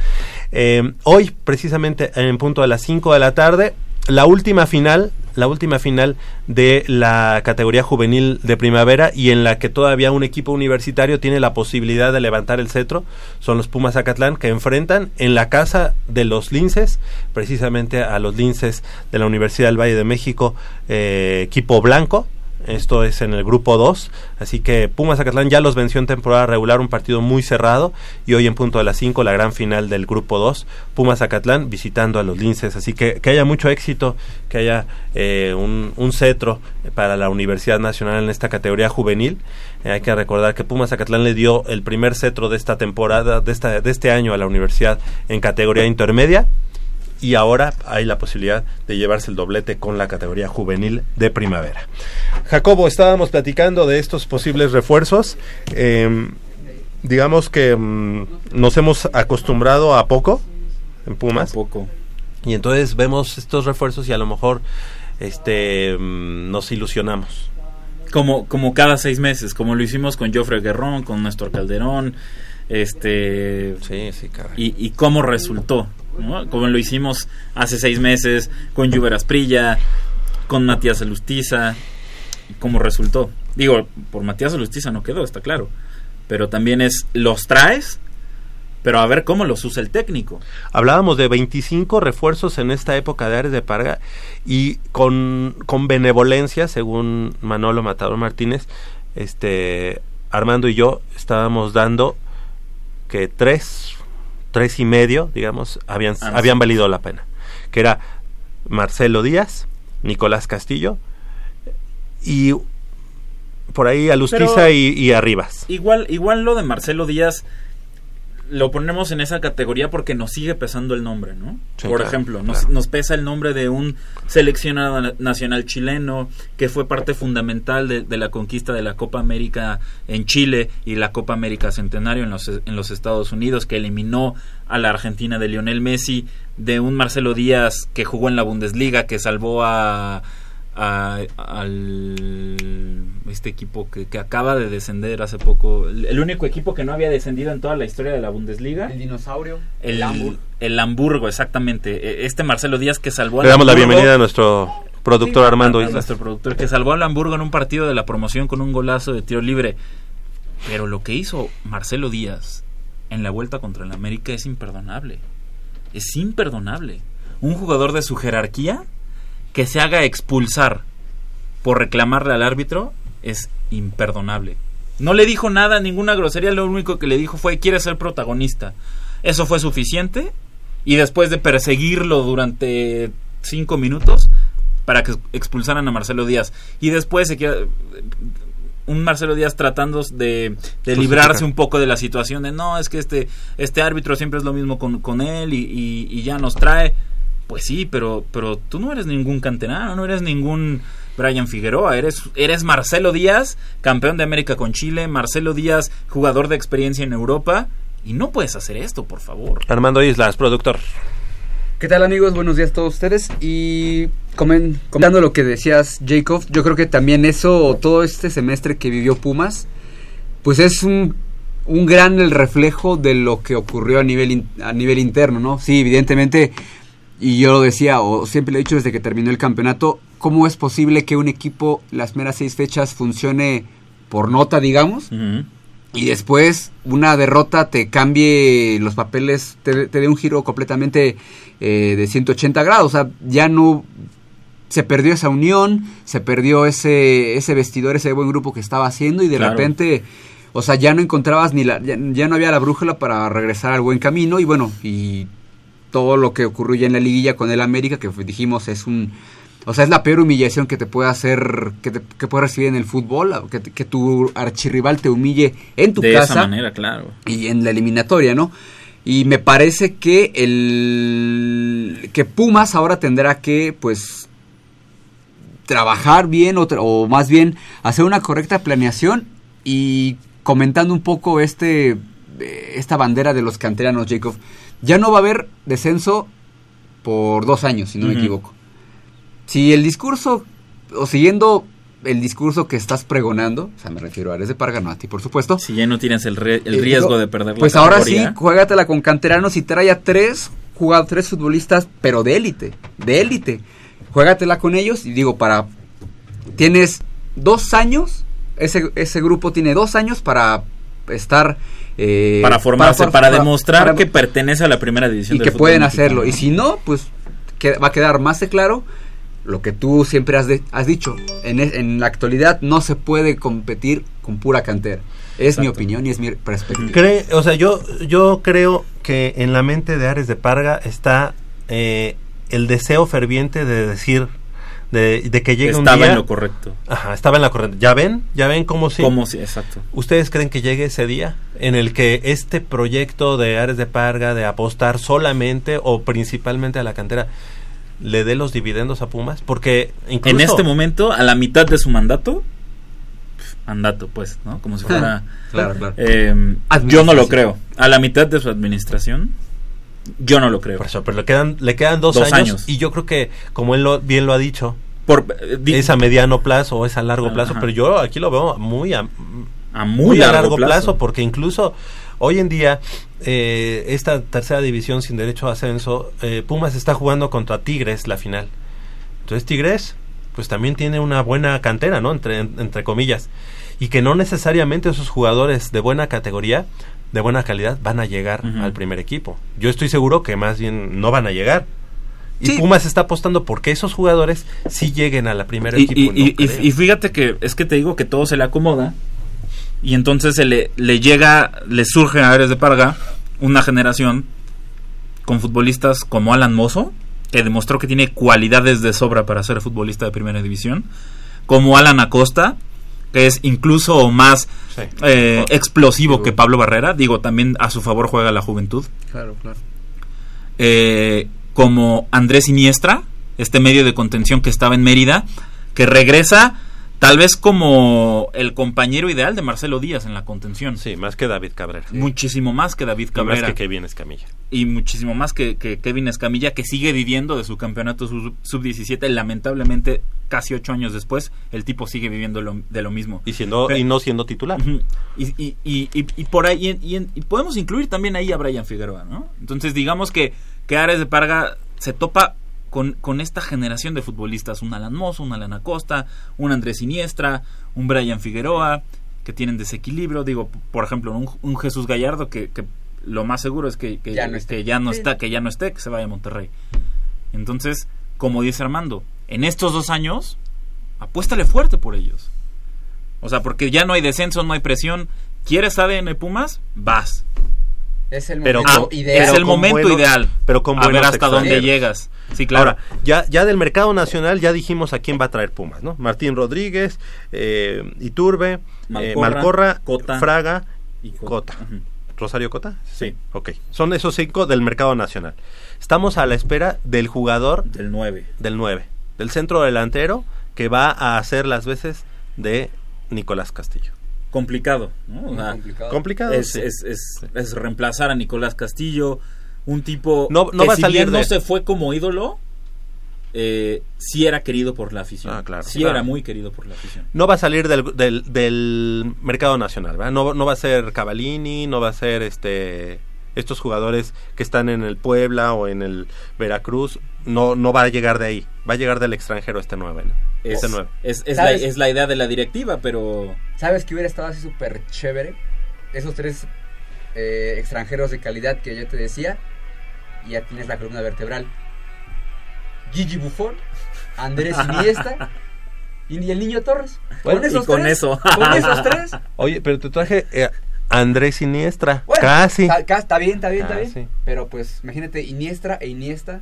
Eh, hoy, precisamente en punto de las 5 de la tarde, la última final, la última final de la categoría juvenil de primavera y en la que todavía un equipo universitario tiene la posibilidad de levantar el cetro, son los Pumas Acatlán que enfrentan en la casa de los linces, precisamente a los linces de la Universidad del Valle de México, eh, equipo blanco, esto es en el grupo 2. Así que Pumas Acatlán ya los venció en temporada regular, un partido muy cerrado. Y hoy en punto de las 5, la gran final del grupo 2. Pumas Acatlán visitando a los linces. Así que que haya mucho éxito, que haya eh, un, un cetro para la Universidad Nacional en esta categoría juvenil. Eh, hay que recordar que Pumas Acatlán le dio el primer cetro de esta temporada, de, esta, de este año a la universidad en categoría intermedia y ahora hay la posibilidad de llevarse el doblete con la categoría juvenil de primavera. Jacobo, estábamos platicando de estos posibles refuerzos. Eh, digamos que mm, nos hemos acostumbrado a poco en Pumas. poco. Y entonces vemos estos refuerzos y a lo mejor este mm, nos ilusionamos. Como, como cada seis meses, como lo hicimos con Joffre Guerrón, con Néstor Calderón, este sí, sí, y, y cómo resultó, como lo hicimos hace seis meses con Lluver Asprilla, con Matías Alustiza, y cómo resultó. Digo, por Matías Alustiza no quedó, está claro, pero también es, los traes, pero a ver cómo los usa el técnico. Hablábamos de 25 refuerzos en esta época de Ares de Parga y con, con benevolencia, según Manolo Matador Martínez, este Armando y yo estábamos dando que tres, tres y medio, digamos, habían, Ah, habían sí. valido la pena. Que era Marcelo Díaz, Nicolás Castillo y por ahí Alustiza y, y Arribas. Igual, igual lo de Marcelo Díaz lo ponemos en esa categoría porque nos sigue pesando el nombre, ¿no? Sí, Por claro, ejemplo, nos, claro. nos pesa el nombre de un seleccionado na- nacional chileno que fue parte fundamental de, de la conquista de la Copa América en Chile y la Copa América Centenario en los, en los Estados Unidos, que eliminó a la Argentina de Lionel Messi, de un Marcelo Díaz que jugó en la Bundesliga, que salvó a, a- al este equipo que, que acaba de descender hace poco. El, el único equipo que no había descendido en toda la historia de la Bundesliga. El dinosaurio. el, Hamburgo. el Hamburgo exactamente. E- este Marcelo Díaz que salvó Le damos la bienvenida a nuestro productor Sí, Armando a- a Islas. nuestro productor que salvó al Hamburgo en un partido de la promoción con un golazo de tiro libre. Pero lo que hizo Marcelo Díaz en la vuelta contra el América es imperdonable. Es imperdonable. Un jugador de su jerarquía que se haga expulsar por reclamarle al árbitro es imperdonable. No le dijo nada, ninguna grosería, lo único que le dijo fue quiere ser protagonista. Eso fue suficiente y después de perseguirlo durante cinco minutos para que expulsaran a Marcelo Díaz y después se queda un Marcelo Díaz tratando de, de librarse un poco de la situación de no, es que este, este árbitro siempre es lo mismo con, con él y, y- y ya nos trae. Pues sí, pero, pero tú no eres ningún canterano, no eres ningún Brian Figueroa, eres, eres Marcelo Díaz, campeón de América con Chile, Marcelo Díaz, jugador de experiencia en Europa, y no puedes hacer esto, por favor. Armando Islas, productor. ¿Qué tal amigos? Buenos días a todos ustedes. Y comen- comentando lo que decías, Jacob, yo creo que también eso, todo este semestre que vivió Pumas, pues es un, un gran el reflejo de lo que ocurrió a nivel, in- a nivel interno, ¿no? Sí, evidentemente, y yo lo decía, o siempre lo he dicho desde que terminó el campeonato, ¿cómo es posible que un equipo las meras seis fechas funcione por nota, digamos? y después una derrota te cambie los papeles, te, te dé un giro completamente eh, de 180 grados. O sea, ya no se perdió esa unión, se perdió ese, ese vestidor, ese buen grupo que estaba haciendo y de Claro. repente, o sea, ya no encontrabas ni la, ya, ya no había la brújula para regresar al buen camino y bueno, y todo lo que ocurrió ya en la liguilla con el América, que dijimos es un... O sea, es la peor humillación que te puede hacer, que, te, que puede recibir en el fútbol, que, tu archirrival te humille en tu de casa esa manera, claro. y en la eliminatoria, ¿no? Y me parece que el que Pumas ahora tendrá que, pues, trabajar bien o, tra- o más bien hacer una correcta planeación y comentando un poco este eh, esta bandera de los canteranos, Jacob. Ya no va a haber descenso por dos años, si no me equivoco. Si el discurso o siguiendo el discurso que estás pregonando, o sea, me refiero a Ares de Parga, no a ti, por supuesto. Si ya no tienes el, re- el Eh, riesgo de perder la Pues ahora sí, juégatela con canteranos y trae a tres jugadores, tres futbolistas, pero de élite, de élite. Juégatela con ellos y digo, para... Tienes dos años, ese, ese grupo tiene dos años para estar... eh, para formarse, para, para- demostrar para- que pertenece a la primera división y del que fútbol pueden mexicano, hacerlo. Y si no, pues que- va a quedar más de claro lo que tú siempre has, de- has dicho. En, en la actualidad no se puede competir con pura cantera. Es mi opinión y es mi perspectiva. Cree- o sea, yo, yo creo que en la mente de Ares de Parga está eh, el deseo ferviente de decir, de, de que llegue un Estaba día. en lo correcto. Ajá, estaba en la corriente. ¿Ya ven? ¿Ya ven cómo sí? Cómo sí, exacto. ¿Ustedes creen que llegue ese día en el que este proyecto de Ares de Parga de apostar solamente o principalmente a la cantera le dé los dividendos a Pumas? Porque incluso En este momento, a la mitad de su mandato, mandato, pues, ¿no? Como si fuera. Claro, claro. Eh, yo no lo creo. A la mitad de su administración, yo no lo creo. Por eso, pero le quedan, le quedan dos, Dos años, años. y yo creo que, como él lo- bien lo ha dicho, Por, es a mediano plazo o es a largo plazo, Ajá. pero yo aquí lo veo muy a, a muy, a largo, plazo. porque incluso hoy en día eh, esta tercera división sin derecho a ascenso, eh, Pumas está jugando contra Tigres la final. Entonces Tigres, pues también tiene una buena cantera, ¿no? Entre, entre comillas. Y que no necesariamente esos jugadores de buena categoría, de buena calidad, van a llegar al primer equipo. Yo estoy seguro que más bien no van a llegar. Y Sí. Pumas está apostando porque esos jugadores sí lleguen a la primera Y, equipo. y- no y- y- creo. y fíjate que es que te digo que todo se le acomoda y entonces se le, le llega, le surge a Ares de Parga una generación con futbolistas como Alan Mozo, que demostró que tiene cualidades de sobra para ser futbolista de primera división, como Alan Acosta, que es incluso más Sí. eh, explosivo que Pablo Barrera, digo, también a su favor juega la juventud Claro, claro. eh, como Andrés Iniestra, este medio de contención que estaba en Mérida, que regresa tal vez como el compañero ideal de Marcelo Díaz en la contención. Sí, más que David Cabrera. Muchísimo más que David Y Cabrera. más que Kevin Escamilla. Y muchísimo más que, que Kevin Escamilla, que sigue viviendo de su campeonato sub- sub-17. Lamentablemente, casi ocho años después, el tipo sigue viviendo lo- de lo mismo. Y, siendo, Pero- y no siendo titular. Y, y, y, y- y por ahí y, y- y podemos incluir también ahí a Brian Figueroa, ¿no? Entonces digamos que, que Ares de Parga se topa con, con esta generación de futbolistas, un Alan Mozo, un Alan Acosta, un Andrés Iniestra, un Brian Figueroa, que tienen desequilibrio, digo, por ejemplo, un, un Jesús Gallardo que, que lo más seguro es que, que Ya no esté. que ya no está, que ya no esté, que se vaya a Monterrey. Entonces, como dice Armando, en estos dos años, apuéstale fuerte por ellos. O sea, porque ya no hay descenso, no hay presión. ¿Quieres ADN Pumas? Vas. Es el momento ideal. es el momento buenos- ideal. pero con a ver hasta dónde llegas. Sí, claro. Ahora, ya, ya del mercado nacional ya dijimos a quién va a traer Pumas, ¿no? Martín Rodríguez, eh, Iturbe, eh, Malcorra, Cota Fraga Y Cota. ¿Rosario Cota? Sí. Ok. Son esos cinco del mercado nacional. Estamos a la espera del jugador Del 9. del 9, del centro delantero que va a hacer las veces de Nicolás Castillo. Complicado. ¿no? O Muy sea, complicado. Complicado. es, sí. es, es, es reemplazar a Nicolás Castillo. Un tipo No- no que va a salir bien no se fue como ídolo, eh, sí era querido por la afición. Ah, claro, sí claro. era muy querido por la afición. no va a salir del, del, del mercado nacional, ¿verdad? No, no va a ser Cavalini, no va a ser este estos jugadores que están en el Puebla o en el Veracruz, no, no va a llegar de ahí, va a llegar del extranjero este 9. Es, Este 9. es, es la, es la idea de la directiva, pero ¿Sabes que hubiera estado así súper chévere? Esos tres eh, extranjeros de calidad que yo te decía. Y ya tienes la columna vertebral. Gigi Buffon, Andrés Iniesta y, y el niño Torres. Bueno, y con tres, eso. Con esos tres. Oye, pero te traje eh, Andrés Siniestra, Bueno, casi. Está, bien, está bien, está Ah, bien. sí. Pero pues imagínate Iniestra e Iniesta.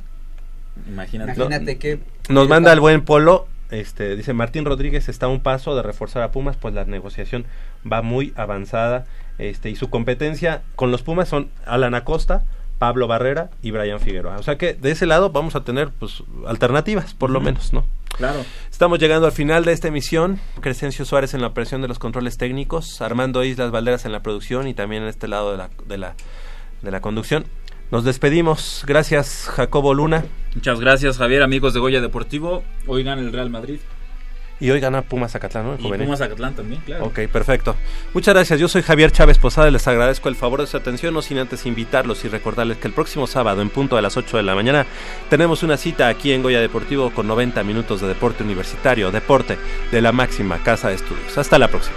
imagínate. Imagínate que... Nos manda el buen Polo, este dice Martín Rodríguez está a un paso de reforzar a Pumas, pues la negociación va muy avanzada, este y su competencia con los Pumas son Alan Acosta, Pablo Barrera y Brian Figueroa. O sea que de ese lado vamos a tener pues alternativas, por lo menos, ¿no? Claro. Estamos llegando al final de esta emisión. Crescencio Suárez en la operación de los controles técnicos, Armando Islas Valderas en la producción y también en este lado de la, de la, de la conducción. Nos despedimos. Gracias, Jacobo Luna. Muchas gracias, Javier, amigos de Goya Deportivo. Oigan el Real Madrid. Y hoy gana Pumas Zacatlán, ¿no? El Y juvenil. Pumas Zacatlán también, claro. Ok, perfecto. Muchas gracias. Yo soy Javier Chávez Posada. Les agradezco el favor de su atención, no sin antes invitarlos y recordarles que el próximo sábado, en punto de las 8 de la mañana, tenemos una cita aquí en Goya Deportivo con 90 minutos de deporte universitario, deporte de la máxima casa de estudios. Hasta la próxima.